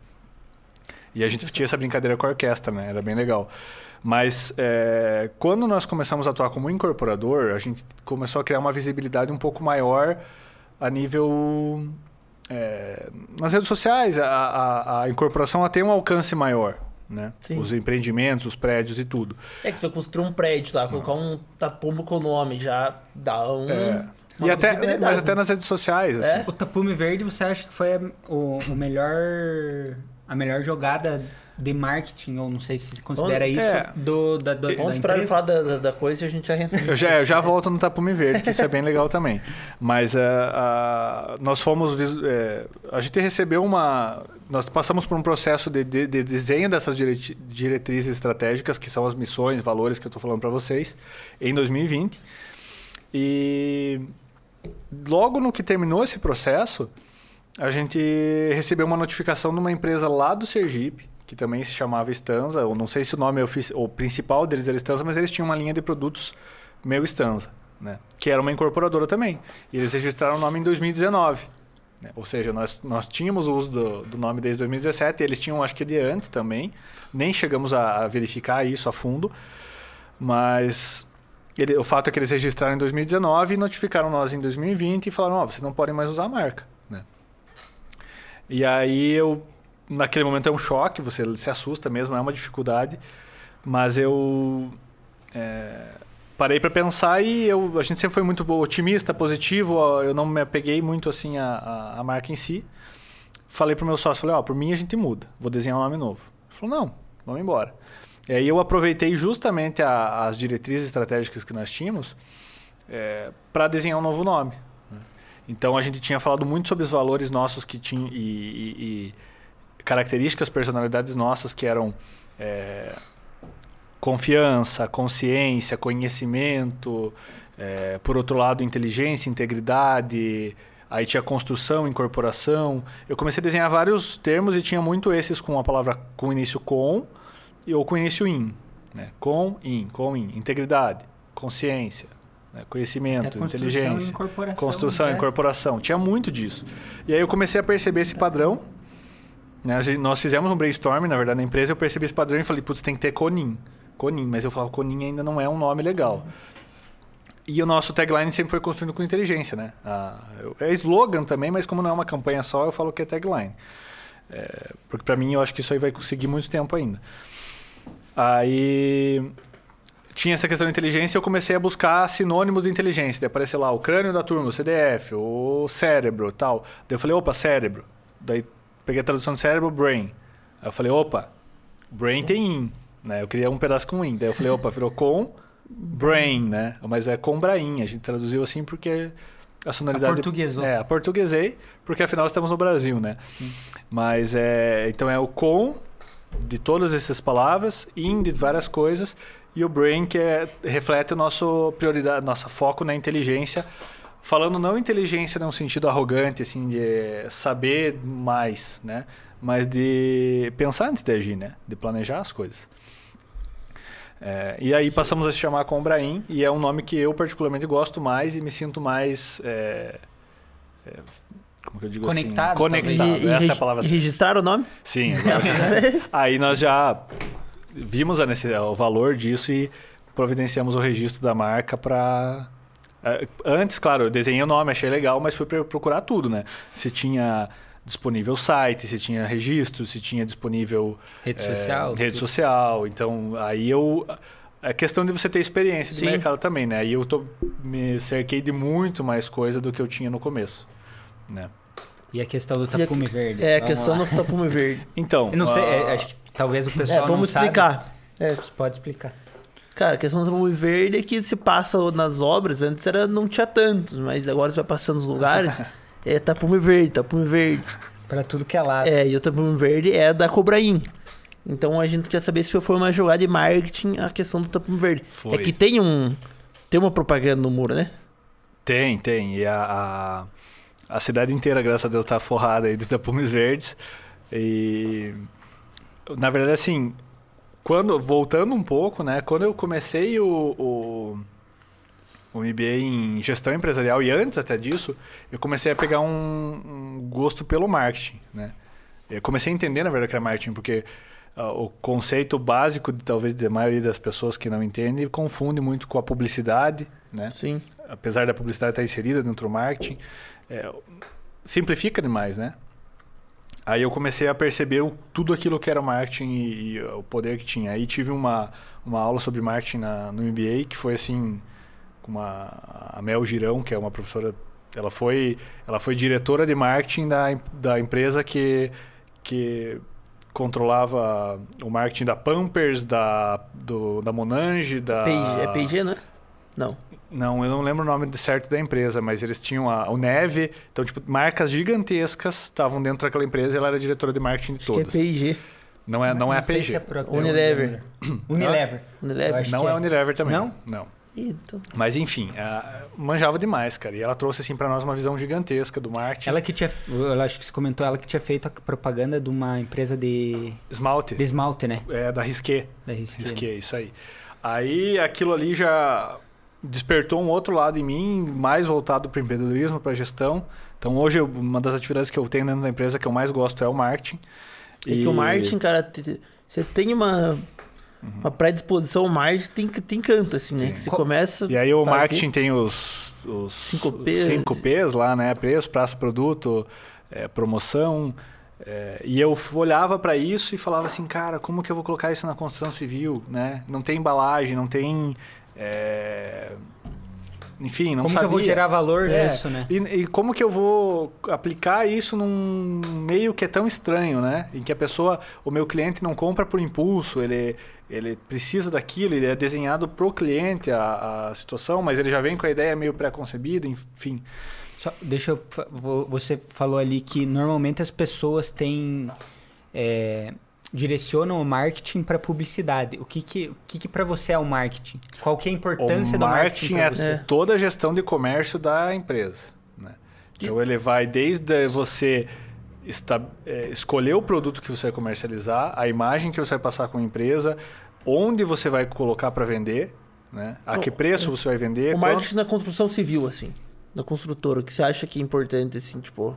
E a gente tinha essa brincadeira com a orquestra, né? Era bem legal. Mas é, quando nós começamos a atuar como incorporador, a gente começou a criar uma visibilidade um pouco maior a nível é, nas redes sociais. A, a, a incorporação tem um alcance maior, né? Os empreendimentos, os prédios e tudo. É que você construir um prédio lá, colocar um tapume com o nome, já dá um. É. E até, mas até nas redes sociais, assim. É. O Tapume Verde, você acha que foi a, o, o melhor a melhor jogada de marketing, ou não sei se considera Onde- isso, é. do, da, do, da Vamos esperar ele falar da, da, da coisa e a gente já entra. Eu já, eu já volto no Tapume Verde, que isso é bem legal também. Mas eh, a- nós fomos. eh, a gente recebeu uma. Nós passamos por um processo de, de- de desenho dessas direti- diretrizes estratégicas, que são as missões, valores que eu estou falando para vocês, em 2020. E logo no que terminou esse processo, a gente recebeu uma notificação de uma empresa lá do Sergipe, que também se chamava Stanza, ou não sei se o nome o principal deles era Stanza, mas eles tinham uma linha de produtos Meu Stanza, né? que era uma incorporadora também. E eles registraram o nome em 2019. né? Ou seja, nós, nós tínhamos o uso do, do nome desde 2017, eles tinham acho que de antes também. Nem chegamos a, a verificar isso a fundo, mas ele- o fato é que eles registraram em 2019 e notificaram nós em 2020 e falaram: Ó, vocês não podem mais usar a marca. Né? E aí eu, naquele momento é um choque, você se assusta mesmo, é uma dificuldade, mas eu é, parei para pensar e eu, a gente sempre foi muito otimista, positivo, eu não me apeguei muito assim à, à- à marca em si. Falei pro meu sócio, falei, ó, por mim a gente muda, vou desenhar um nome novo. Ele falou, não, vamos embora. E aí eu aproveitei justamente a- as diretrizes estratégicas que nós tínhamos para desenhar um novo nome. né? Então a gente tinha falado muito sobre os valores nossos que tinham e, e- e características, personalidades nossas que eram é, confiança, consciência, conhecimento, é, por outro lado inteligência, integridade, Aí tinha construção, incorporação. Eu comecei a desenhar vários termos e tinha muito esses com a palavra com início com e ou com início in. Né? Com, in, com, in. Integridade, consciência, né? conhecimento, construção inteligência. incorporação, Construção, né? incorporação. Tinha muito disso. E aí eu comecei a perceber esse padrão. Né? Nós fizemos um brainstorming, na verdade, na empresa. Eu percebi esse padrão e falei, putz, tem que ter Conin. Conin. Mas eu falava, Conin ainda não é um nome legal. E o nosso tagline sempre foi construído com inteligência, né? Ah, é slogan também, mas como não é uma campanha só, eu falo que é tagline. É, porque pra mim eu acho que isso aí vai conseguir muito tempo ainda. Aí tinha essa questão de inteligência, eu comecei a buscar sinônimos de inteligência. Daí apareceu lá o crânio da turma, o CDF, o cérebro tal. Daí eu falei, opa, cérebro. Daí peguei a tradução de cérebro, brain. Aí eu falei, opa, brain tem in. Né? Eu queria um pedaço com in. Daí eu falei, opa, virou com brain, né? Mas é com brain. A gente traduziu assim porque a sonoridade... Aportuguesou. É, portuguesei, porque afinal estamos no Brasil, né? Mas é... Então é o com de todas essas palavras, in de várias coisas e o brain que é, reflete o nosso prioridade, nosso foco na inteligência, falando não inteligência num sentido arrogante assim de saber mais, né? Mas de pensar antes de agir, né? De planejar as coisas. É, e aí passamos a se chamar Combraim e é um nome que eu particularmente gosto mais e me sinto mais é, é, como que eu digo Conectado, assim? Conectado. talvez. E- e Essa é a palavra. certa. registraram o nome? Sim, [LAUGHS] aí nós já vimos a necess- o valor disso e providenciamos o registro da marca para antes, claro, eu desenhei o nome, achei legal, mas fui procurar tudo, né? Se tinha disponível site, se tinha registro, se tinha disponível Rede é, social. rede tudo. social. Então, aí eu é questão de você ter experiência de Sim. mercado também, né? Aí eu tô me cerquei de muito mais coisa do que eu tinha no começo, né? E a questão do E a- tapume verde. É, a Vamos questão lá. do tapume verde. Então, Eu não sei, ah, é, acho que talvez o pessoal É, não vamos sabe. explicar. É, Você pode explicar. Cara, a questão do tapume verde é que se passa nas obras, antes era, não tinha tantos, mas agora você vai passando nos lugares, [LAUGHS] é tapume verde, tapume verde. Pra tudo que é lado. É, e o tapume verde é da Cobraim. Então a gente quer saber se foi uma jogada de marketing a questão do tapume verde. Foi. É que tem um. Tem uma propaganda no muro, né? Tem, tem. E a, a, a cidade inteira, graças a Deus, tá forrada aí de tapumes verdes. E. Na verdade, assim. Quando, voltando um pouco, né? Quando eu comecei o, o, o MBA em gestão empresarial, e antes até disso, eu comecei a pegar um, um gosto pelo marketing, né? Eu comecei a entender, na verdade, que era marketing, porque ah, o conceito básico, de, talvez, da maioria das pessoas que não entendem, confunde muito com a publicidade, né? Sim. apesar da publicidade estar inserida dentro do marketing, é, simplifica demais, né? Aí eu comecei a perceber tudo aquilo que era marketing e, e o poder que tinha. Aí tive uma, uma aula sobre marketing na, no MBA que foi assim com uma, a Mel Girão, que é uma professora, ela foi, ela foi diretora de marketing da, da empresa que, que controlava o marketing da Pampers, da, do, da Monange, da... PG, é PG, né? Não. Não, eu não lembro o nome certo da empresa, mas eles tinham a, o Neve. Então, tipo, marcas gigantescas estavam dentro daquela empresa e ela era diretora de marketing de Acho que é todas. PG. não é, não é a PG. se é Procter, Unilever. Unilever. Unilever. Não é é. Unilever também. Não? Não. Então- Mas enfim, a- manjava demais, cara. E ela trouxe assim para nós uma visão gigantesca do marketing. Ela que tinha. Eu acho que você comentou, ela que tinha feito a propaganda de uma empresa de, Esmalte. de esmalte, né? É da Risqué. Da Risqué. Risqué, isso aí. Aí aquilo ali já despertou um outro lado em mim, mais voltado para empreendedorismo, para gestão. Então hoje uma das atividades que eu tenho dentro da empresa que eu mais gosto é o marketing. É que o marketing, cara, te- te- você tem uma, uma predisposição ao marketing, tem, tem canto, assim, né? Sim. Que você começa. E aí o marketing tem os, os Cinco Ps. cinco Ps lá, né? Preço, prazo, produto, é, promoção. é, e eu olhava para isso e falava assim, cara, como que eu vou colocar isso na construção civil, né? Não tem embalagem, não tem... é, Enfim, não Como sabia. que eu vou gerar valor É, nisso, né? E, e como que eu vou aplicar isso num meio que é tão estranho, né? Em que a pessoa, o meu cliente não compra por impulso, ele, ele precisa daquilo, ele é desenhado pro cliente a, a situação, mas ele já vem com a ideia meio pré-concebida, enfim. Só, deixa eu. Você falou ali que normalmente as pessoas têm. é, direcionam o marketing para publicidade. O que que, o que, que para você é o marketing? Qual que é a importância o do marketing marketing é para você? É. toda a gestão de comércio da empresa. Né? Então ele vai desde você esta- é, escolher o produto que você vai comercializar, a imagem que você vai passar com a empresa, onde você vai colocar para vender, né? a que preço você vai vender. O quanto- marketing na construção civil, assim. Da construtora, o que você acha que é importante, assim, tipo.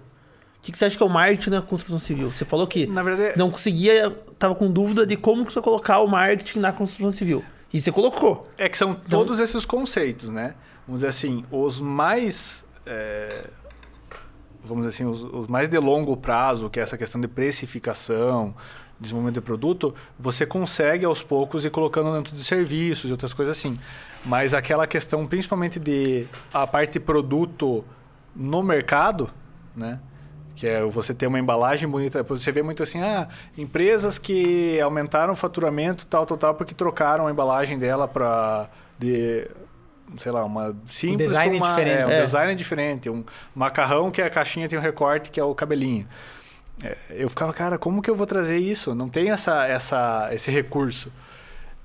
O que que você acha que é o marketing na construção civil? Você falou que verdade, não conseguia, tava com dúvida de como que você colocar o marketing na construção civil. E você colocou. É que são todos esses conceitos, né? Vamos dizer assim, os mais. é, vamos dizer assim, os, os mais de longo prazo, que é essa questão de precificação, desenvolvimento de produto, você consegue aos poucos ir colocando dentro de serviços e outras coisas assim. Mas aquela questão, principalmente de a parte produto no mercado, né? Que é você ter uma embalagem bonita. Você vê muito assim, ah, empresas que aumentaram o faturamento, tal, tal, tal, porque trocaram a embalagem dela para de sei lá, uma simples design pra uma, diferente. É, um É. design diferente, um macarrão que a caixinha tem um recorte que é o cabelinho. É, eu ficava, cara, como que eu vou trazer isso? Não tem essa, essa, esse recurso.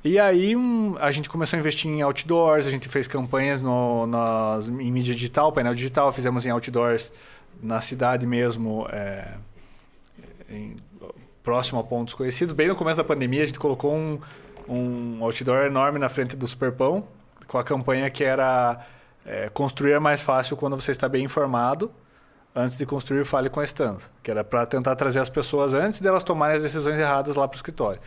E aí um, a gente começou a investir em outdoors, a gente fez campanhas no, nas, em mídia digital, painel digital, fizemos em outdoors na cidade mesmo, é, em- próximo a pontos conhecidos. Bem no começo da pandemia, a gente colocou um, um outdoor enorme na frente do Superpão, com a campanha que era é, construir é mais fácil quando você está bem informado. Antes de construir, fale com a Estanza. Que era para tentar trazer as pessoas antes delas tomarem as decisões erradas lá para o escritório.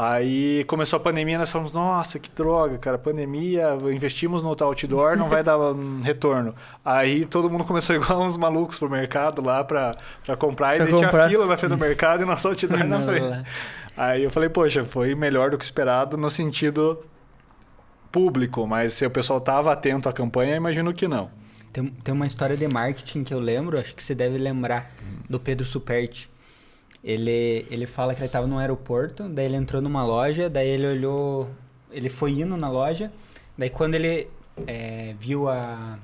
Aí começou a pandemia, nós falamos, nossa, que droga, cara, pandemia, investimos no outdoor, não vai dar um retorno. Aí todo mundo começou igual uns malucos pro mercado lá pra, pra comprar, e Pra tinha comprar. fila na frente do mercado e nosso outdoor na frente. Aí eu falei, poxa, foi melhor do que esperado no sentido público, mas se o pessoal tava atento à campanha, imagino que não. Tem, tem uma história de marketing que eu lembro, acho que você deve lembrar, do Pedro Superti. Ele, ele fala que ele estava no aeroporto, daí ele entrou numa loja, daí ele olhou, ele foi indo na loja, daí quando ele é, viu a,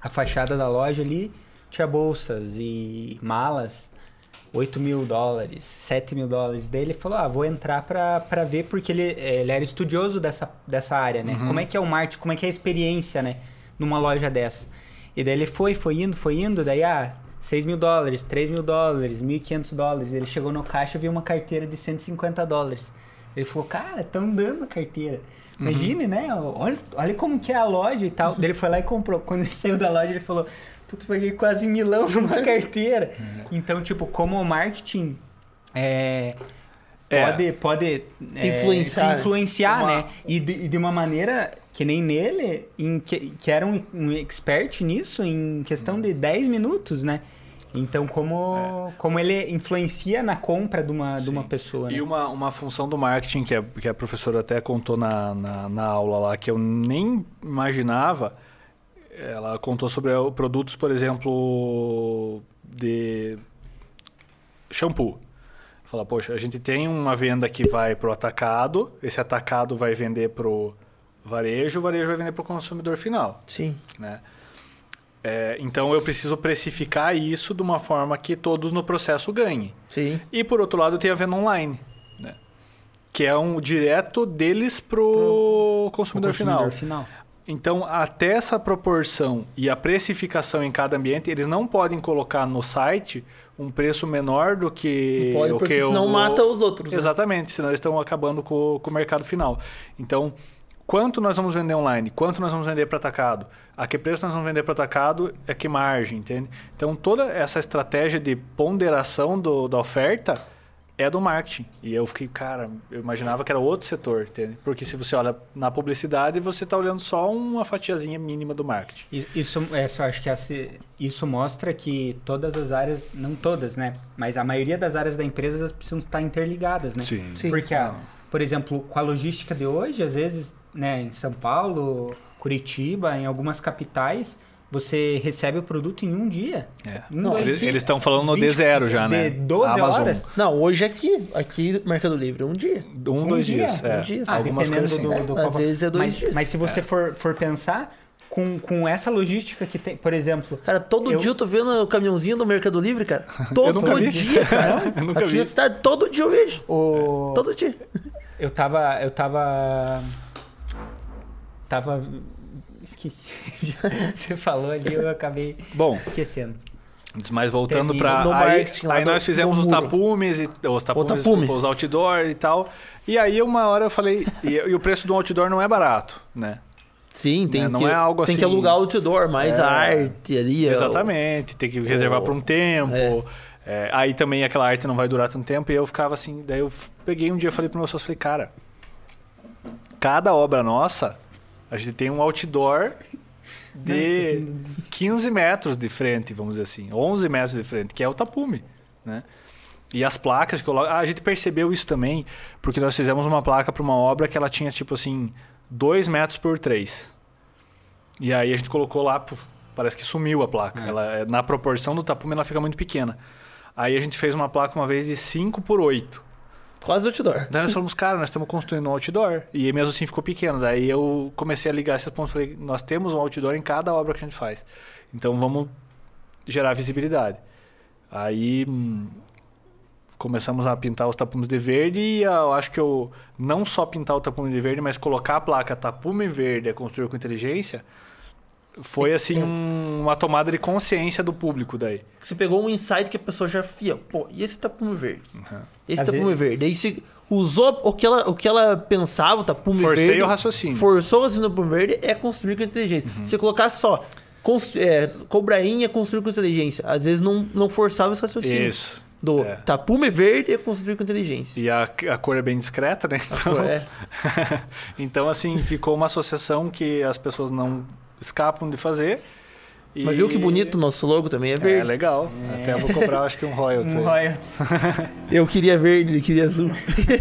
a fachada da loja ali, tinha bolsas e malas, 8 mil dólares, 7 mil dólares. Daí ele falou, ah, vou entrar pra, pra ver, porque ele, ele era estudioso dessa, dessa área, né? Como é que é o marketing, como é que é a experiência, né? Numa loja dessa. E daí ele foi, foi indo, foi indo, daí, ah, 6 mil dólares, 3 mil dólares, 1.500 dólares. Ele chegou no caixa e viu uma carteira de 150 dólares. Ele falou, cara, estão dando a carteira. Imagine, né? Olha, olha como que é a loja e tal. Daí ele foi lá e comprou. Quando ele [LAUGHS] saiu da loja, ele falou, puta, paguei quase milão [LAUGHS] numa carteira. Então, tipo, como o marketing é, É. pode, pode Te é, influenciar. te influenciar, Uma- né? E de, e de uma maneira que nem nele, em que, que era um, um expert nisso em questão de 10 minutos, né? Então, como, como ele influencia na compra de uma, de uma pessoa, né? E uma, uma função do marketing que a, que a professora até contou na, na, na aula lá, que eu nem imaginava, ela contou sobre produtos, por exemplo, de shampoo. Fala, poxa, a gente tem uma venda que vai para o atacado, esse atacado vai vender para o varejo, o varejo vai vender para o consumidor final Sim. né? É, então eu preciso precificar isso de uma forma que todos no processo ganhem. Sim. E por outro lado tem a venda online, né? que é um direto deles pro, consumidor, O consumidor final. final. Então até essa proporção e a precificação em cada ambiente, eles não podem colocar no site um preço menor do que Não pode, o porque que senão o- mata os outros. né? Exatamente, senão eles estão acabando com, com o mercado final. Então, quanto nós vamos vender online? Quanto nós vamos vender para atacado? A que preço nós vamos vender para atacado? A que margem, entende? Então, toda essa estratégia de ponderação do, da oferta é do marketing. E eu fiquei, cara, eu imaginava que era outro setor, entende? Porque se você olha na publicidade, você está olhando só uma fatiazinha mínima do marketing. Isso, essa, eu acho que essa, isso mostra que todas as áreas, não todas, né? Mas a maioria das áreas da empresa precisam estar interligadas, né? Sim. Sim. Porque, a- por exemplo, com a logística de hoje, às vezes, né, em São Paulo, Curitiba, em algumas capitais, você recebe o produto em um dia. É. Um, Não, dois, Eles estão falando no 20, D0 já, né? De 12 Amazon. horas. Não, hoje aqui, aqui Mercado Livre, um dia. Um, dois dia, dias. um é. dia. Ah, Algumas dependendo coisas assim. do, do É, às vezes é dois mas, dias. Mas se você for, for pensar, com, com essa logística que tem, por exemplo, Cara, todo Eu- dia eu tô vendo o caminhãozinho do Mercado Livre, cara. [LAUGHS] Todo nunca vi. dia, cara. [LAUGHS] Eu nunca Aqui vi. cidade, todo dia eu vejo. o, Todo dia. Eu tava. Eu tava. Tava esqueci. [LAUGHS] Você falou ali, eu acabei Bom, esquecendo. mas voltando no Aí, marketing lá aí nós fizemos os tapumes, e, os tapumes, tapume. os outdoor e tal. E aí uma hora eu falei. e, e o preço do outdoor não é barato, né? Sim, tem Né, não que, é algo tem que assim- alugar outdoor, mais É. a arte ali. ó. Exatamente, tem que reservar o- por um tempo. é. É, aí também aquela arte não vai durar tanto tempo. E eu ficava assim. Daí eu peguei um dia e falei pro meu sócio: falei, cara, cada obra nossa, a gente tem um outdoor de 15 metros de frente, vamos dizer assim, 11 metros de frente, que é o tapume, né? E as placas que eu. Ah, a gente percebeu isso também, porque nós fizemos uma placa para uma obra que ela tinha tipo assim, 2 metros por 3. E aí a gente colocou lá, puf, parece que sumiu a placa. É. Ela, na proporção do tapume, ela fica muito pequena. Aí a gente fez uma placa uma vez de 5 por 8. Quase outdoor. Daí nós falamos, cara, nós estamos construindo um outdoor. E mesmo assim ficou pequeno. Daí eu comecei a ligar esses pontos. Falei, nós temos um outdoor em cada obra que a gente faz. Então vamos gerar visibilidade. Aí hum, começamos a pintar os tapumes de verde. E eu acho que eu não só pintar o tapume de verde, mas colocar a placa tapume verde é construir com inteligência. Foi assim um- uma tomada de consciência do público daí. Você pegou um insight que a pessoa já fia. Pô, e esse tapume verde? Esse Às tapume verde. Aí você usou o que ela, o que ela pensava, o tapume Forcei verde. o raciocínio. Forçou assim no tapume verde é construir com inteligência. Se colocar só constru- é, cobrainha é construir com inteligência. Às vezes não, não forçava esse raciocínio. Isso. Do É. tapume verde é construir com inteligência. E a, a cor é bem discreta, né? Então- É. [LAUGHS] então, assim, ficou uma associação que as pessoas não escapam de fazer. E... Mas viu que bonito o nosso logo também é É, verde. legal. Até vou cobrar, acho que um royalties. Um [LAUGHS] royalties. Eu queria verde, ele queria azul.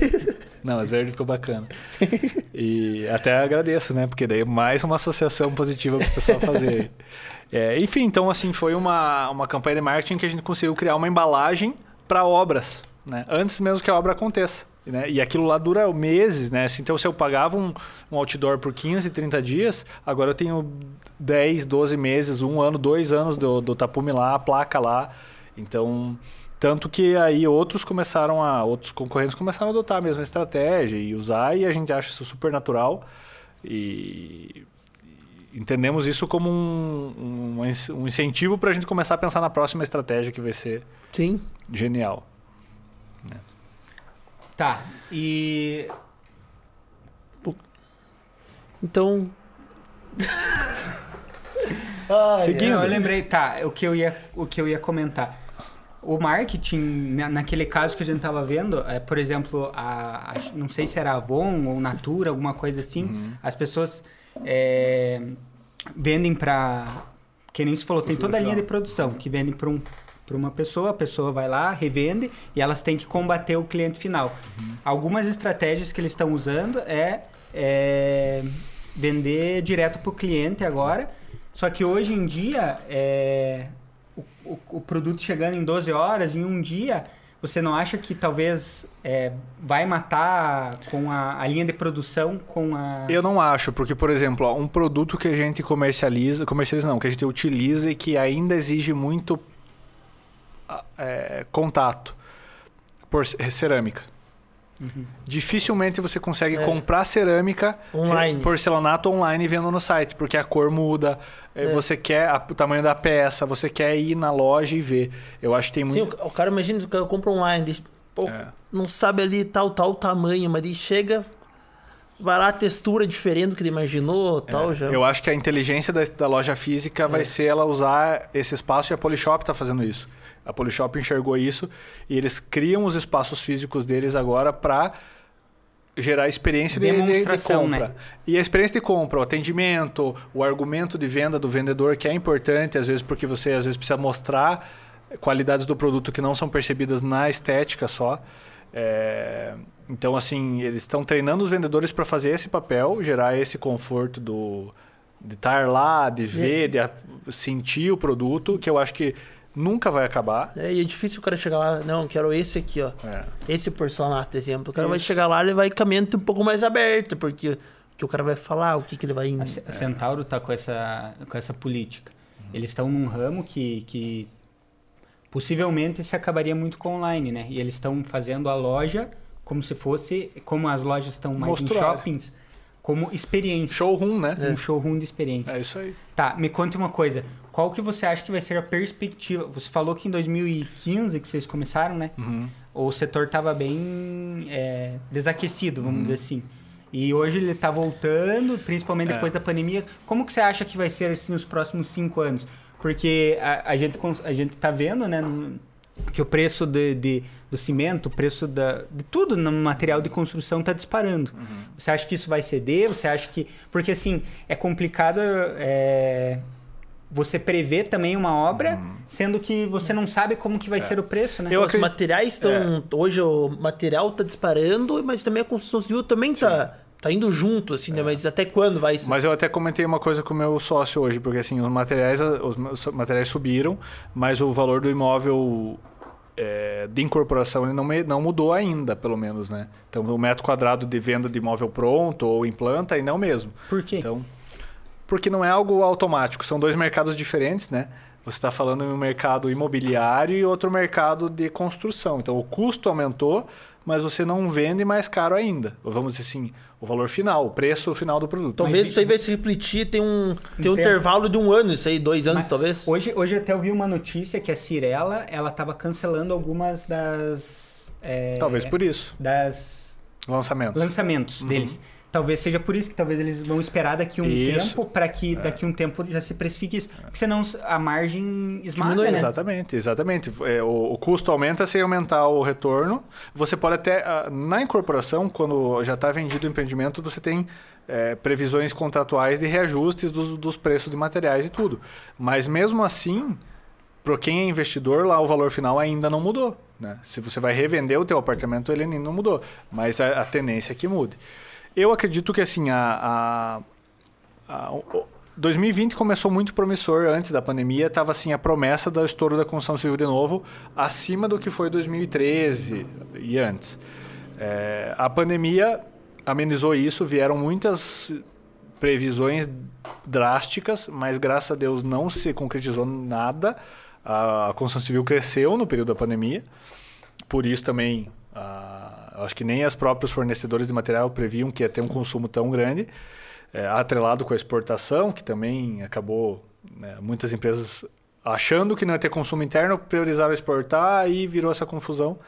[LAUGHS] Não, mas verde ficou bacana. E até agradeço, né? Porque daí é mais uma associação positiva para o pessoal fazer. [LAUGHS] É, enfim, então assim, foi uma, uma campanha de marketing que a gente conseguiu criar uma embalagem para obras, né? Antes mesmo que a obra aconteça. Né? E aquilo lá dura meses, né? Assim, Então, se eu pagava um, um outdoor por 15, 30 dias, agora eu tenho 10, 12 meses, um ano, dois anos do, do tapume lá, a placa lá. Então, tanto que aí outros começaram a. Outros concorrentes começaram a adotar a mesma estratégia e usar, e a gente acha isso super natural. E entendemos isso como um, um, um incentivo para a gente começar a pensar na próxima estratégia que vai ser Sim. genial. Tá, e Então. [LAUGHS] Ai, Seguindo. Não, eu lembrei, tá, o que eu ia, o que eu ia comentar. O marketing, na- naquele caso que a gente tava vendo, é, por exemplo, a, a- não sei se era Avon ou Natura, alguma coisa assim, as pessoas é, vendem para que nem você falou, tem toda a linha de produção que vendem para um, pra uma pessoa, a pessoa vai lá, revende e elas têm que combater o cliente final. Algumas estratégias que eles estão usando é, é vender direto para o cliente agora, só que hoje em dia, é, o, o- o produto chegando em 12 horas, em um dia, você não acha que talvez é, vai matar com a, a linha de produção, com a... Eu não acho, porque, por exemplo, ó, um produto que a gente comercializa, comercializa não, que a gente utiliza e que ainda exige muito é, contato por ce- cerâmica. Uhum. Dificilmente você consegue É. comprar cerâmica Online. porcelanato online vendo no site, porque a cor muda, eh, É. você quer a- o tamanho da peça, você quer ir na loja e ver. Eu acho que tem Sim, muito. o, o cara imagina que o cara compra online, diz, pô, É. não sabe ali tal, tal tamanho, mas ele chega, vai lá, a textura é diferente do que ele imaginou, tal, É, já. Eu acho que a inteligência da, da loja física vai É. ser ela usar esse espaço e a Polishop está fazendo isso. A Polishop enxergou isso e eles criam os espaços físicos deles agora para gerar experiência de, de- de Demonstração, compra. né? E a experiência de compra, o atendimento, o argumento de venda do vendedor, que é importante, às vezes, porque você às vezes precisa mostrar qualidades do produto que não são percebidas na estética só. É, Então, assim, eles estão treinando os vendedores para fazer esse papel, gerar esse conforto do de estar lá, de ver, de sentir o produto, que eu acho que nunca vai acabar. É, e é difícil o cara chegar lá, não, quero esse aqui, ó. É. Esse porcelanato, exemplo. O cara vai Isso. chegar lá, ele vai com a mente um pouco mais aberto, porque que o cara vai falar, o que, que ele vai. A, a Centauro tá com essa, com essa política. Eles estão num ramo que, que possivelmente se acabaria muito com online, né? E eles estão fazendo a loja como se fosse, como as lojas estão mais Mostrar. em shoppings, como experiência. Showroom, né? Um showroom de experiência. É isso aí. Tá, me conte uma coisa. Qual que você acha que vai ser a perspectiva? Você falou que em 2015 que vocês começaram, né? Uhum. O setor estava bem é, desaquecido, Uhum. vamos dizer assim. E hoje ele está voltando, principalmente É. depois da pandemia. Como que você acha que vai ser assim os próximos cinco anos? Porque a, a gente a gente está vendo, né, que o preço de, de- do cimento, o preço da, de tudo no material de construção está disparando. Uhum. Você acha que isso vai ceder? Você acha que porque assim é complicado é, você prever também uma obra, sendo que você não sabe como que vai ser o preço, né? É. Eu Os acredito- materiais estão. Hoje o material tá disparando, mas também a construção civil também tá, tá indo junto, assim, né? Mas até quando vai isso? Mas eu até comentei uma coisa com o meu sócio hoje, porque assim, os materiais, os materiais subiram, mas o valor do imóvel é, de incorporação ele não, me- não mudou ainda, pelo menos, né? Então o metro quadrado de venda de imóvel pronto ou em planta ainda é o mesmo. Por quê? Então, porque não é algo automático, são dois mercados diferentes, né? Você está falando em um mercado imobiliário e outro mercado de construção. Então o custo aumentou, mas você não vende mais caro ainda. Ou Vamos dizer assim, o valor final, o preço final do produto. Talvez Mas- isso aí vai se refletir, tem um, tem um tempo. intervalo de um ano, isso aí, dois anos Mas talvez. Hoje, hoje até eu vi uma notícia que a Cirela ela estava cancelando algumas das é, Talvez por isso. das Lançamentos. lançamentos deles. Talvez seja por isso que talvez eles vão esperar daqui um Isso. tempo para que daqui um tempo já se precifique isso, porque senão a margem esmaga, Diminui, né? Exatamente, exatamente. É, o, o custo aumenta sem aumentar o retorno. Você pode até, ah, na incorporação, quando já está vendido o empreendimento, você tem é, previsões contratuais de reajustes dos, dos preços de materiais e tudo. Mas mesmo assim, para quem é investidor, lá o valor final ainda não mudou. Né? Se você vai revender o teu apartamento, ele ainda não mudou. Mas a, a tendência é que mude. Eu acredito que assim, a, a, a- o- 2020 começou muito promissor antes da pandemia, estava assim a promessa do estouro da construção civil de novo, acima do que foi 2013 e antes. É, a pandemia amenizou isso, vieram muitas previsões drásticas, mas graças a Deus não se concretizou nada. A, construção civil cresceu no período da pandemia, por isso também acho que nem os próprios fornecedores de material previam que ia ter um consumo tão grande, é, atrelado com a exportação, que também acabou né, muitas empresas achando que não ia ter consumo interno, priorizaram exportar e virou essa confusão.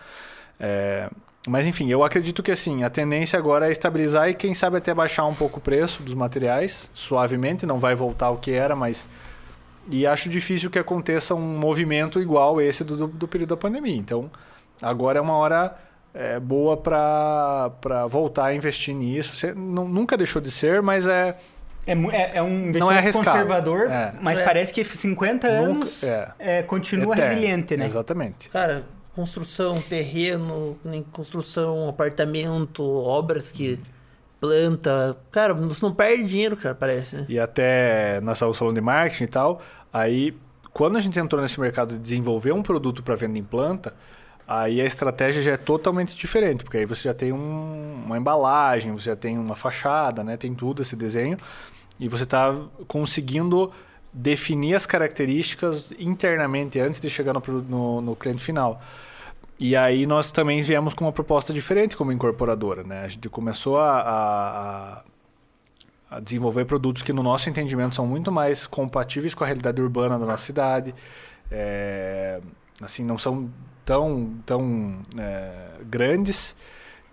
É, mas enfim, eu acredito que assim, a tendência agora é estabilizar e quem sabe até baixar um pouco o preço dos materiais, suavemente, não vai voltar ao que era, mas e acho difícil que aconteça um movimento igual esse do, do, do período da pandemia. Então, agora é uma hora é, boa para voltar a investir nisso. Você, nu- nunca deixou de ser, mas é. É, é- é um investimento Não é conservador, É. mas É. parece que 50 Nunca- anos é. é, continua eterno. resiliente, né? Exatamente. Cara, construção, terreno, construção, apartamento, obras que planta. Cara, você não perde dinheiro, cara, parece, né? E até nós estávamos falando de marketing e tal. Aí, quando a gente entrou nesse mercado de desenvolver um produto para venda em planta, aí a estratégia já é totalmente diferente, porque aí você já tem um- uma embalagem, você já tem uma fachada, né? tem tudo esse desenho, e você está conseguindo definir as características internamente antes de chegar no, no, no cliente final. E aí nós também viemos com uma proposta diferente como incorporadora. Né? A gente começou a- a a desenvolver produtos que, no nosso entendimento, são muito mais compatíveis com a realidade urbana da nossa cidade. É, assim, não são tão, tão é, grandes,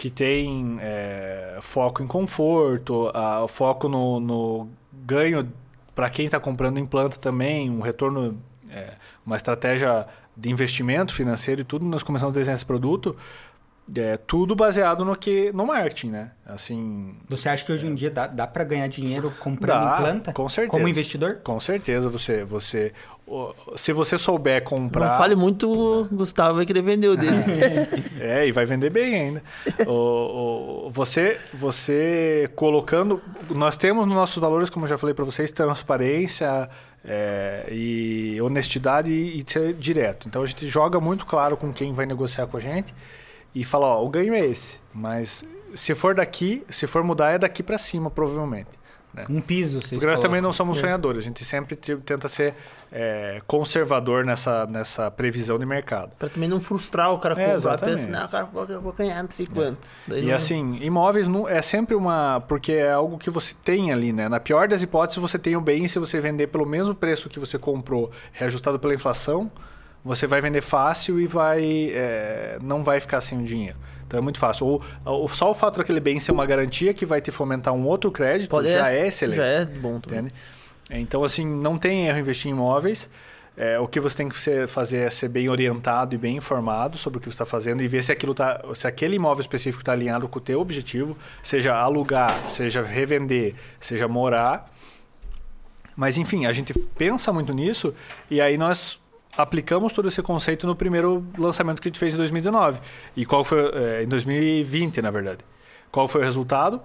que têm é, foco em conforto, a, foco no, no ganho para quem está comprando em planta também, um retorno, é, uma estratégia de investimento financeiro e tudo. Nós começamos a desenhar esse produto, é, tudo baseado no que no marketing, né? Assim, Você acha que hoje em dia dá, dá para ganhar dinheiro comprando Dá, planta? com certeza. Como investidor? Com certeza, você, você, se você souber comprar, Não fale muito, o Gustavo vai querer vender o dele. [LAUGHS] é e vai vender bem ainda. o, o- você, você colocando, nós temos nos nossos valores, como eu já falei para vocês, transparência é, e honestidade e, e ser direto. Então a gente joga muito claro com quem vai negociar com a gente e fala, ó, o ganho é esse, mas se for daqui, se for mudar é daqui para cima provavelmente. Um piso, Porque nós também colocam. não somos É. sonhadores, a gente sempre te- tenta ser é, conservador nessa, nessa previsão de mercado. Pra também não frustrar o cara É, comprar. exatamente. Pensa, não, cara, eu vou- ganhar não sei quanto. Daí E não- assim, imóveis não, é sempre uma. Porque é algo que você tem ali, né? Na pior das hipóteses, você tem o bem se você vender pelo mesmo preço que você comprou, reajustado pela inflação, você vai vender fácil e vai. é, não vai ficar sem o dinheiro. Então é muito fácil. Ou, ou só o fato daquele bem ser uma garantia que vai te fomentar um outro crédito Pode- já é excelente. Já é bom também. Entende? Então, assim, não tem erro investir em imóveis. É, o que você tem que fazer é ser bem orientado e bem informado sobre o que você está fazendo e ver se, aquilo tá, se aquele imóvel específico está alinhado com o teu objetivo, seja alugar, seja revender, seja morar. Mas, enfim, a gente pensa muito nisso e aí nós aplicamos todo esse conceito no primeiro lançamento que a gente fez em 2019. E qual foi... é, em 2020, na verdade. Qual foi o resultado?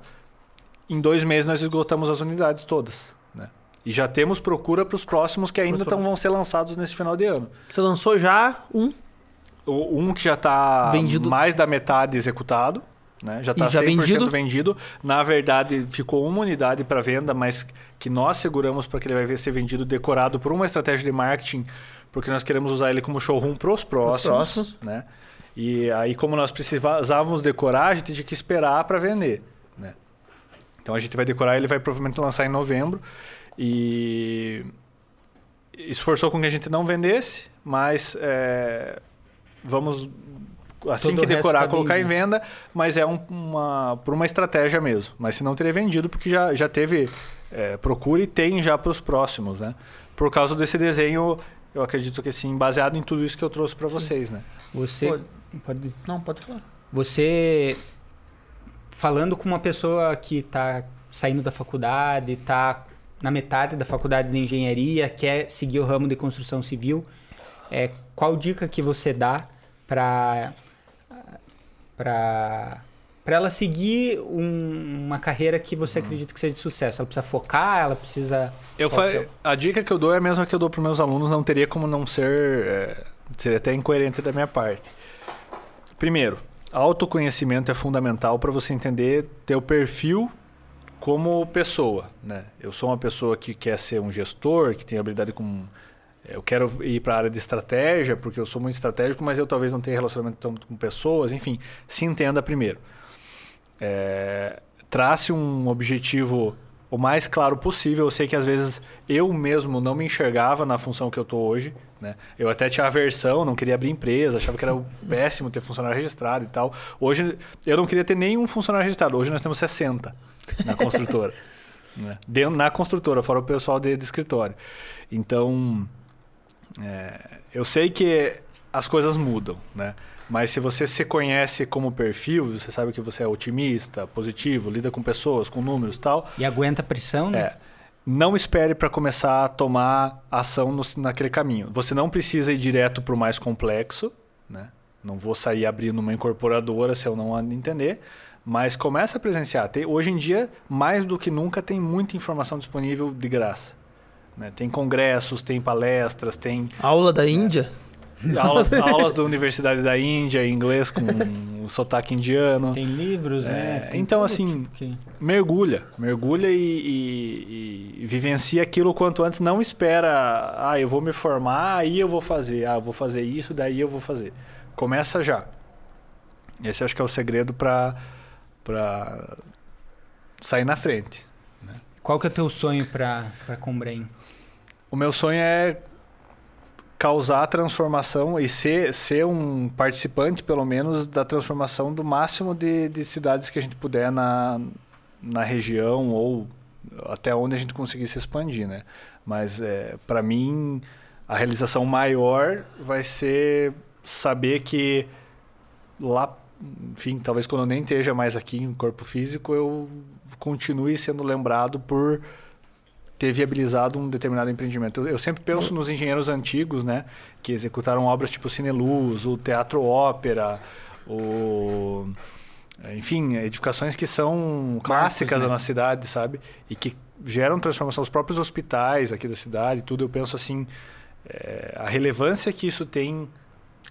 Em dois meses nós esgotamos as unidades todas. Né? E já temos procura para os próximos que ainda tão, vão ser lançados nesse final de ano. Você lançou já um Um que já está mais da metade executado. Né? Já está E já 100% vendido? vendido. Na verdade, ficou uma unidade para venda, mas que nós seguramos para que ele vai ser vendido decorado por uma estratégia de marketing, porque nós queremos usar ele como showroom para os próximos. próximos. Né? E aí, como nós precisávamos decorar, a gente tinha que esperar para vender. Né? Então a gente vai decorar, ele vai provavelmente lançar em novembro. E esforçou com que a gente não vendesse, mas é, vamos assim Todo que decorar tá colocar em venda, mas é um- uma por uma estratégia mesmo. Mas se não teria vendido porque já, já teve é, procura e tem já para os próximos, né? Por causa desse desenho, eu acredito que sim, baseado em tudo isso que eu trouxe para vocês, né? Você. Pode. pode- Não, pode falar. Você falando com uma pessoa que está saindo da faculdade, está na metade da faculdade de engenharia, quer seguir o ramo de construção civil, é, qual dica que você dá para para para ela seguir um- uma carreira que você acredita que seja de sucesso? Ela precisa focar, ela precisa Eu fa- é A dica que eu dou é a mesma que eu dou para meus alunos, não teria como não ser. é, seria até incoerente da minha parte. Primeiro, autoconhecimento é fundamental para você entender teu perfil como pessoa. Né? Eu sou uma pessoa que quer ser um gestor, que tem habilidade com. Eu quero ir para a área de estratégia, porque eu sou muito estratégico, mas eu talvez não tenha relacionamento tanto com pessoas. Enfim, se entenda primeiro. É, trace um objetivo o mais claro possível. Eu sei que às vezes eu mesmo não me enxergava na função que eu estou hoje. Né? Eu até tinha aversão, não queria abrir empresa, achava que era [LAUGHS] péssimo ter funcionário registrado e tal. Hoje eu não queria ter nenhum funcionário registrado. Hoje nós temos 60 na construtora. [LAUGHS] né? Dentro, na construtora, fora o pessoal de, de escritório. Então, é, eu sei que as coisas mudam, né? Mas se você se conhece como perfil, você sabe que você é otimista, positivo, lida com pessoas, com números e tal, e aguenta a pressão, né? é, não espere para começar a tomar ação no- naquele caminho. Você não precisa ir direto para o mais complexo, né? Não vou sair abrindo uma incorporadora se eu não entender, mas começa a presenciar. Tem- hoje em dia, mais do que nunca, tem muita informação disponível de graça. Né? Tem congressos, tem palestras, tem Aula da Índia? aulas, [LAUGHS] aulas da Universidade da Índia em inglês com o sotaque indiano. Tem livros, É, né? Tem então, assim, tipo que- mergulha, mergulha e, e- e vivencia aquilo o quanto antes. Não espera, ah, eu vou me formar, aí eu vou fazer, ah, eu vou fazer isso, daí eu vou fazer. Começa já. Esse acho que é o segredo para para sair na frente. Qual que é o teu sonho para para Combrém? O meu sonho é causar a transformação e ser, ser um participante, pelo menos, da transformação do máximo de, de cidades que a gente puder na, na região ou até onde a gente conseguir se expandir, né? Mas, é, para mim, a realização maior vai ser saber que lá, enfim, talvez quando eu nem esteja mais aqui em corpo físico, eu continue sendo lembrado por ter viabilizado um determinado empreendimento. Eu, sempre penso nos engenheiros antigos, né, que executaram obras tipo Cineluz, o Teatro Ópera, o enfim, edificações que são clássicas né? da nossa cidade, sabe? E que geram transformação os próprios hospitais aqui da cidade, tudo. Eu penso assim, é, a relevância que isso tem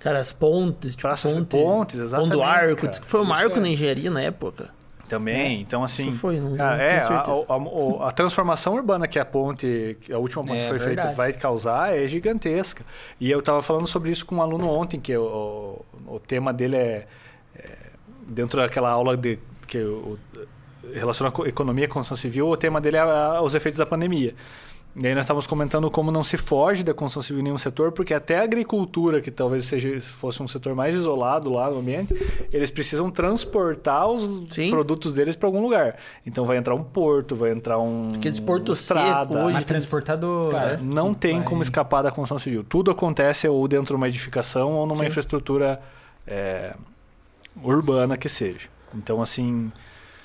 Cara, as pontes, tipo, ponte, pontes, exatamente. Pão do Arco, cara. que foi um marco é- na engenharia na época. Também, então assim. Isso foi, não- cara, não é, a, a- o- a transformação urbana que a ponte, que a última ponte É foi feita, verdade. vai causar é gigantesca. E eu estava falando sobre isso com um aluno ontem, que o, o tema dele é, é, dentro daquela aula de que o, relaciona com economia e construção civil, o tema dele é a- os efeitos da pandemia. E aí nós estávamos comentando como não se foge da construção civil em nenhum setor, porque até a agricultura, que talvez seja fosse um setor mais isolado lá no ambiente, eles precisam transportar os Sim. produtos deles para algum lugar. Então vai entrar um porto, vai entrar um Aqueles porto estrada. seco hoje. Uma transportadora. Cara, não tem Vai- como escapar da construção civil. Tudo acontece ou dentro de uma edificação ou numa Sim. infraestrutura é, urbana que seja. Então, assim,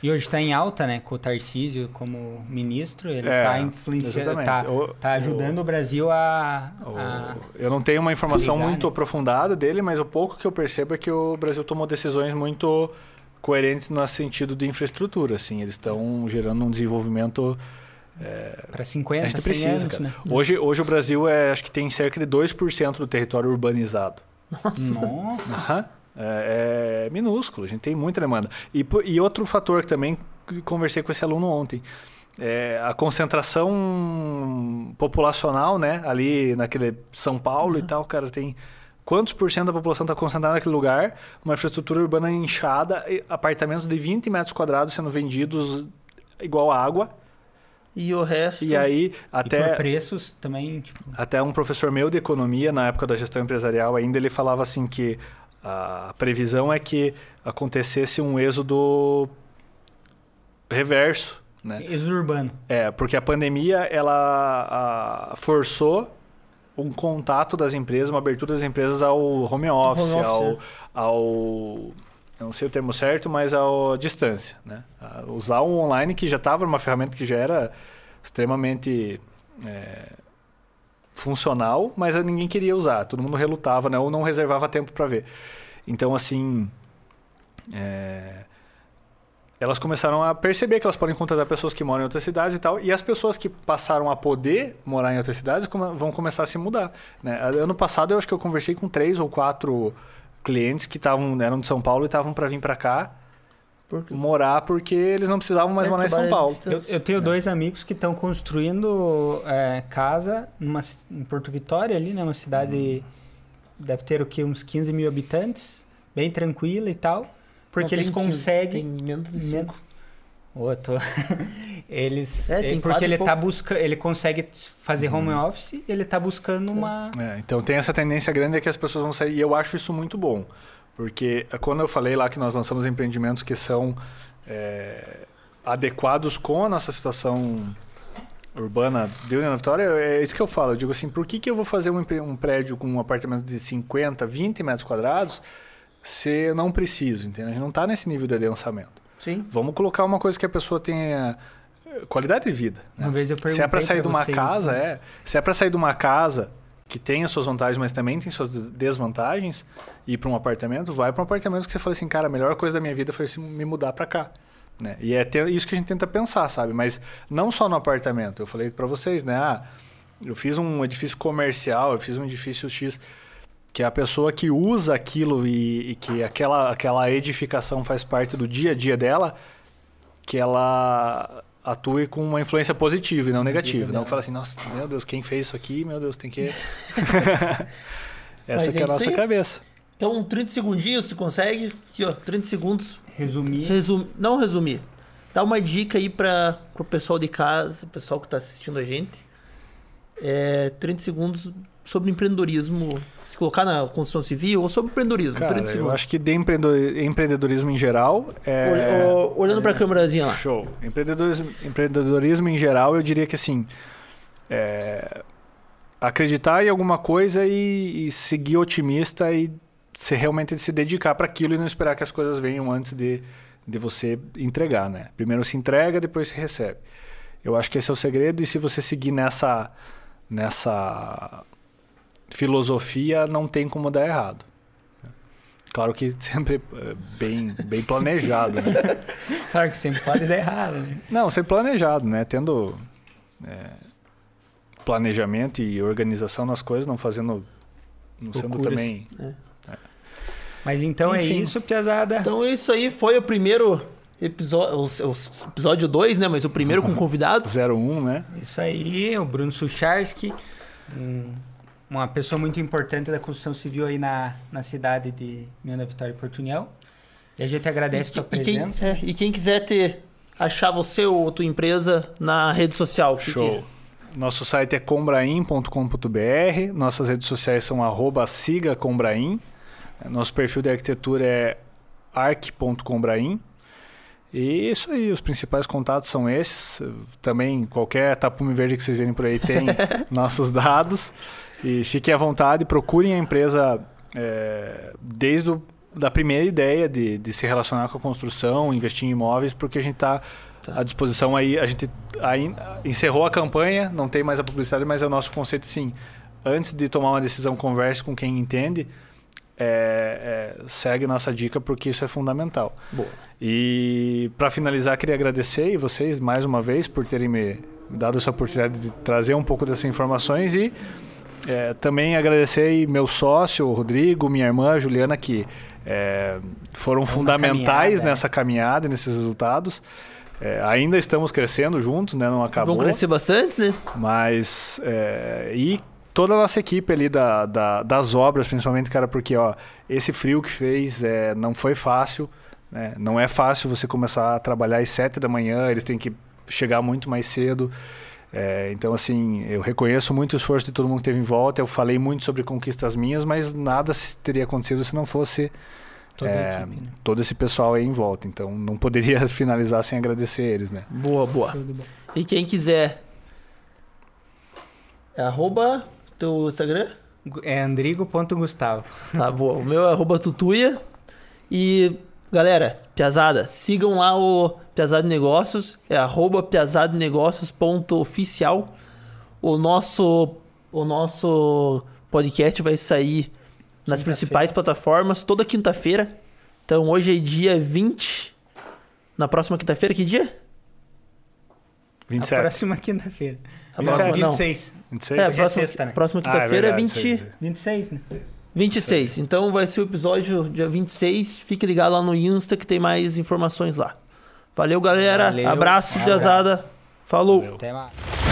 E hoje está em alta, né? Com o Tarcísio como ministro, ele É, está influenciando, exatamente. tá, O- tá ajudando o, Brasil a, o- a- eu não tenho uma informação muito né? aprofundada dele, mas o pouco que eu percebo é que o Brasil tomou decisões muito coerentes no sentido de infraestrutura. Assim, eles estão gerando um desenvolvimento para a 50, gente 100 precisa, anos, cara. né? Hoje, hoje o Brasil é, acho que tem cerca de 2% do território urbanizado. Nossa. Aham. É, é minúsculo, a gente tem muita demanda. E, e outro fator que também conversei com esse aluno ontem. É a concentração populacional, né? Ali naquele São Paulo e tal, cara, tem quantos por cento da população está concentrada naquele lugar? Uma infraestrutura urbana inchada, e apartamentos de 20 metros quadrados sendo vendidos igual água. E o resto. E aí, E até por preços também, tipo, até um professor meu de economia, na época da gestão empresarial ainda, ele falava assim que a previsão é que acontecesse um êxodo reverso, né? êxodo urbano. É, porque a pandemia, ela a, forçou um contato das empresas, uma abertura das empresas ao home office, Home ao, office. ao... Eu não sei o termo certo, mas à distância, né? A usar o online, que já estava uma ferramenta que já era extremamente é, funcional, mas ninguém queria usar. Todo mundo relutava, né? Ou não reservava tempo para ver. Então, assim... é, elas começaram a perceber que elas podem contratar pessoas que moram em outras cidades e tal, e as pessoas que passaram a poder morar em outras cidades vão começar a se mudar. Né? Ano passado eu acho que eu conversei com três ou quatro clientes que estavam eram de São Paulo e estavam para vir para cá Porque- morar porque eles não precisavam mais É, morar em São Paulo. Eu, eu tenho dois amigos que estão construindo é, casa numa, em Porto Vitória, ali, né? Uma cidade. Deve ter o quê? Uns 15 mil habitantes, bem tranquila e tal. Porque Não, eles tem 15, conseguem. Tem menos de Men- 5. Ô, eu tô- [LAUGHS] eles. É, tem é, porque ele tá buscando. Ele consegue fazer home office e ele tá buscando uma. É, então tem essa tendência grande é que as pessoas vão sair. E eu acho isso muito bom. Porque é, quando eu falei lá que nós lançamos empreendimentos que são é, adequados com a nossa situação urbana de União Vitória, é isso que eu falo. Eu digo assim, por que, que eu vou fazer um, um prédio com um apartamento de 50, 20 metros quadrados se eu não preciso, entendeu? A gente não está nesse nível de adensamento. Sim. Vamos colocar uma coisa que a pessoa tenha eh, qualidade de vida. né? Uma vez eu perguntei Se é para sair de uma vocês, casa, né? é. Se é para sair de uma casa que tem as suas vantagens, mas também tem suas des- desvantagens, ir para um apartamento, vai para um apartamento que você fala assim, cara, a melhor coisa da minha vida foi me mudar para cá. Né? E é isso que a gente tenta pensar, sabe? Mas não só no apartamento. Eu falei para vocês, né? Ah, eu fiz um edifício comercial, eu fiz um edifício X que a pessoa que usa aquilo e, e que aquela, aquela edificação faz parte do dia a dia dela, que ela atue com uma influência positiva e não negativa. Não que fala assim, nossa, meu Deus, quem fez isso aqui, meu Deus, tem que... [LAUGHS] [LAUGHS] Mas Essa que é é a isso nossa aí. cabeça. Então, 30 segundinhos, se consegue. Aqui, ó, 30 segundos. Resumir. Resum... Não resumir. Dá uma dica aí para o pessoal de casa, o pessoal que está assistindo a gente. É, 30 segundos sobre empreendedorismo. Se colocar na construção civil ou sobre empreendedorismo. Cara, 30 eu acho que de empreendedor- empreendedorismo em geral... É... O- Olhando para a câmerazinha lá. Show. Empreendedorismo, empreendedorismo em geral, eu diria que assim, é, acreditar em alguma coisa e, e seguir otimista e se realmente se dedicar para aquilo e não esperar que as coisas venham antes de, de você entregar, né? Primeiro se entrega, depois se recebe. Eu acho que esse é o segredo e se você seguir nessa nessa filosofia, não tem como dar errado. Claro que sempre é, bem, bem planejado, né? [LAUGHS] Claro que sempre pode dar errado, né? Não, ser planejado, né? Tendo é, planejamento e organização nas coisas, não fazendo. Não sendo também. Mas então é Enfim. isso, Piazada. Então, isso aí foi o primeiro episódio, episódio 2, né? Mas o primeiro com [LAUGHS] convidado. 01, né? Isso aí, o Bruno Sucharski, um, uma pessoa muito importante da construção civil aí na, na cidade de Minas Vitória e Porto União. E a gente agradece a sua E quem, presença. é, e quem quiser ter, achar você ou tua empresa na rede social. que Show. Nosso site é combraim.com.br. Nossas redes sociais são arroba siga combraim. Nosso perfil de arquitetura é arc.combraim. E isso aí, os principais contatos são esses. Também qualquer tapume verde que vocês verem por aí tem [LAUGHS] nossos dados. E fiquem à vontade, procurem a empresa é, desde o, da primeira ideia de, de se relacionar com a construção, investir em imóveis, porque a gente está Tá. à disposição aí. A gente aí encerrou a campanha, não tem mais a publicidade, mas é o nosso conceito sim. Antes de tomar uma decisão, converse com quem entende. É, é, segue nossa dica porque isso é fundamental. Boa. E para finalizar, queria agradecer vocês mais uma vez por terem me dado essa oportunidade de trazer um pouco dessas informações e é, também agradecer meu sócio, o Rodrigo, minha irmã, a Juliana, que é, foram fundamentais caminhada, nessa caminhada, nesses resultados. É, ainda estamos crescendo juntos, né? Não acabou. Vão crescer bastante, né? Mas. é, e toda a nossa equipe ali da, da- das obras, principalmente, cara, porque ó, esse frio que fez é, não foi fácil. né? Não é fácil você começar a trabalhar às sete da manhã, eles têm que chegar muito mais cedo. É, então, assim, eu reconheço muito o esforço de todo mundo que esteve em volta. Eu falei muito sobre conquistas minhas, mas nada teria acontecido se não fosse Toda é, a equipe, né? todo esse pessoal aí em volta. Então, não poderia [LAUGHS] finalizar sem agradecer eles, né? Boa, boa. E quem quiser. É arroba teu Instagram? É andrigo.gustavo. Tá, boa. O meu é arroba tutuia. E, galera, Piazada, sigam lá o Piazada Negócios. É arroba piazadenegócios.oficial. O nosso, o nosso podcast vai sair nas Quinta-feira. principais plataformas toda quinta-feira. Então, hoje é dia 20. Na próxima quinta-feira, que dia? 27. A próxima quinta-feira. A próxima, não. 26. 26? É, a Hoje é próxima, sexta, né? próxima Ah, é quinta-feira é, verdade, 20, seis. 26, né? 26. Então vai ser o episódio dia 26. Fique ligado lá no Insta que tem mais informações lá. Valeu, galera. Valeu. Abraço, Um Piazada. Falou. Valeu. Até mais.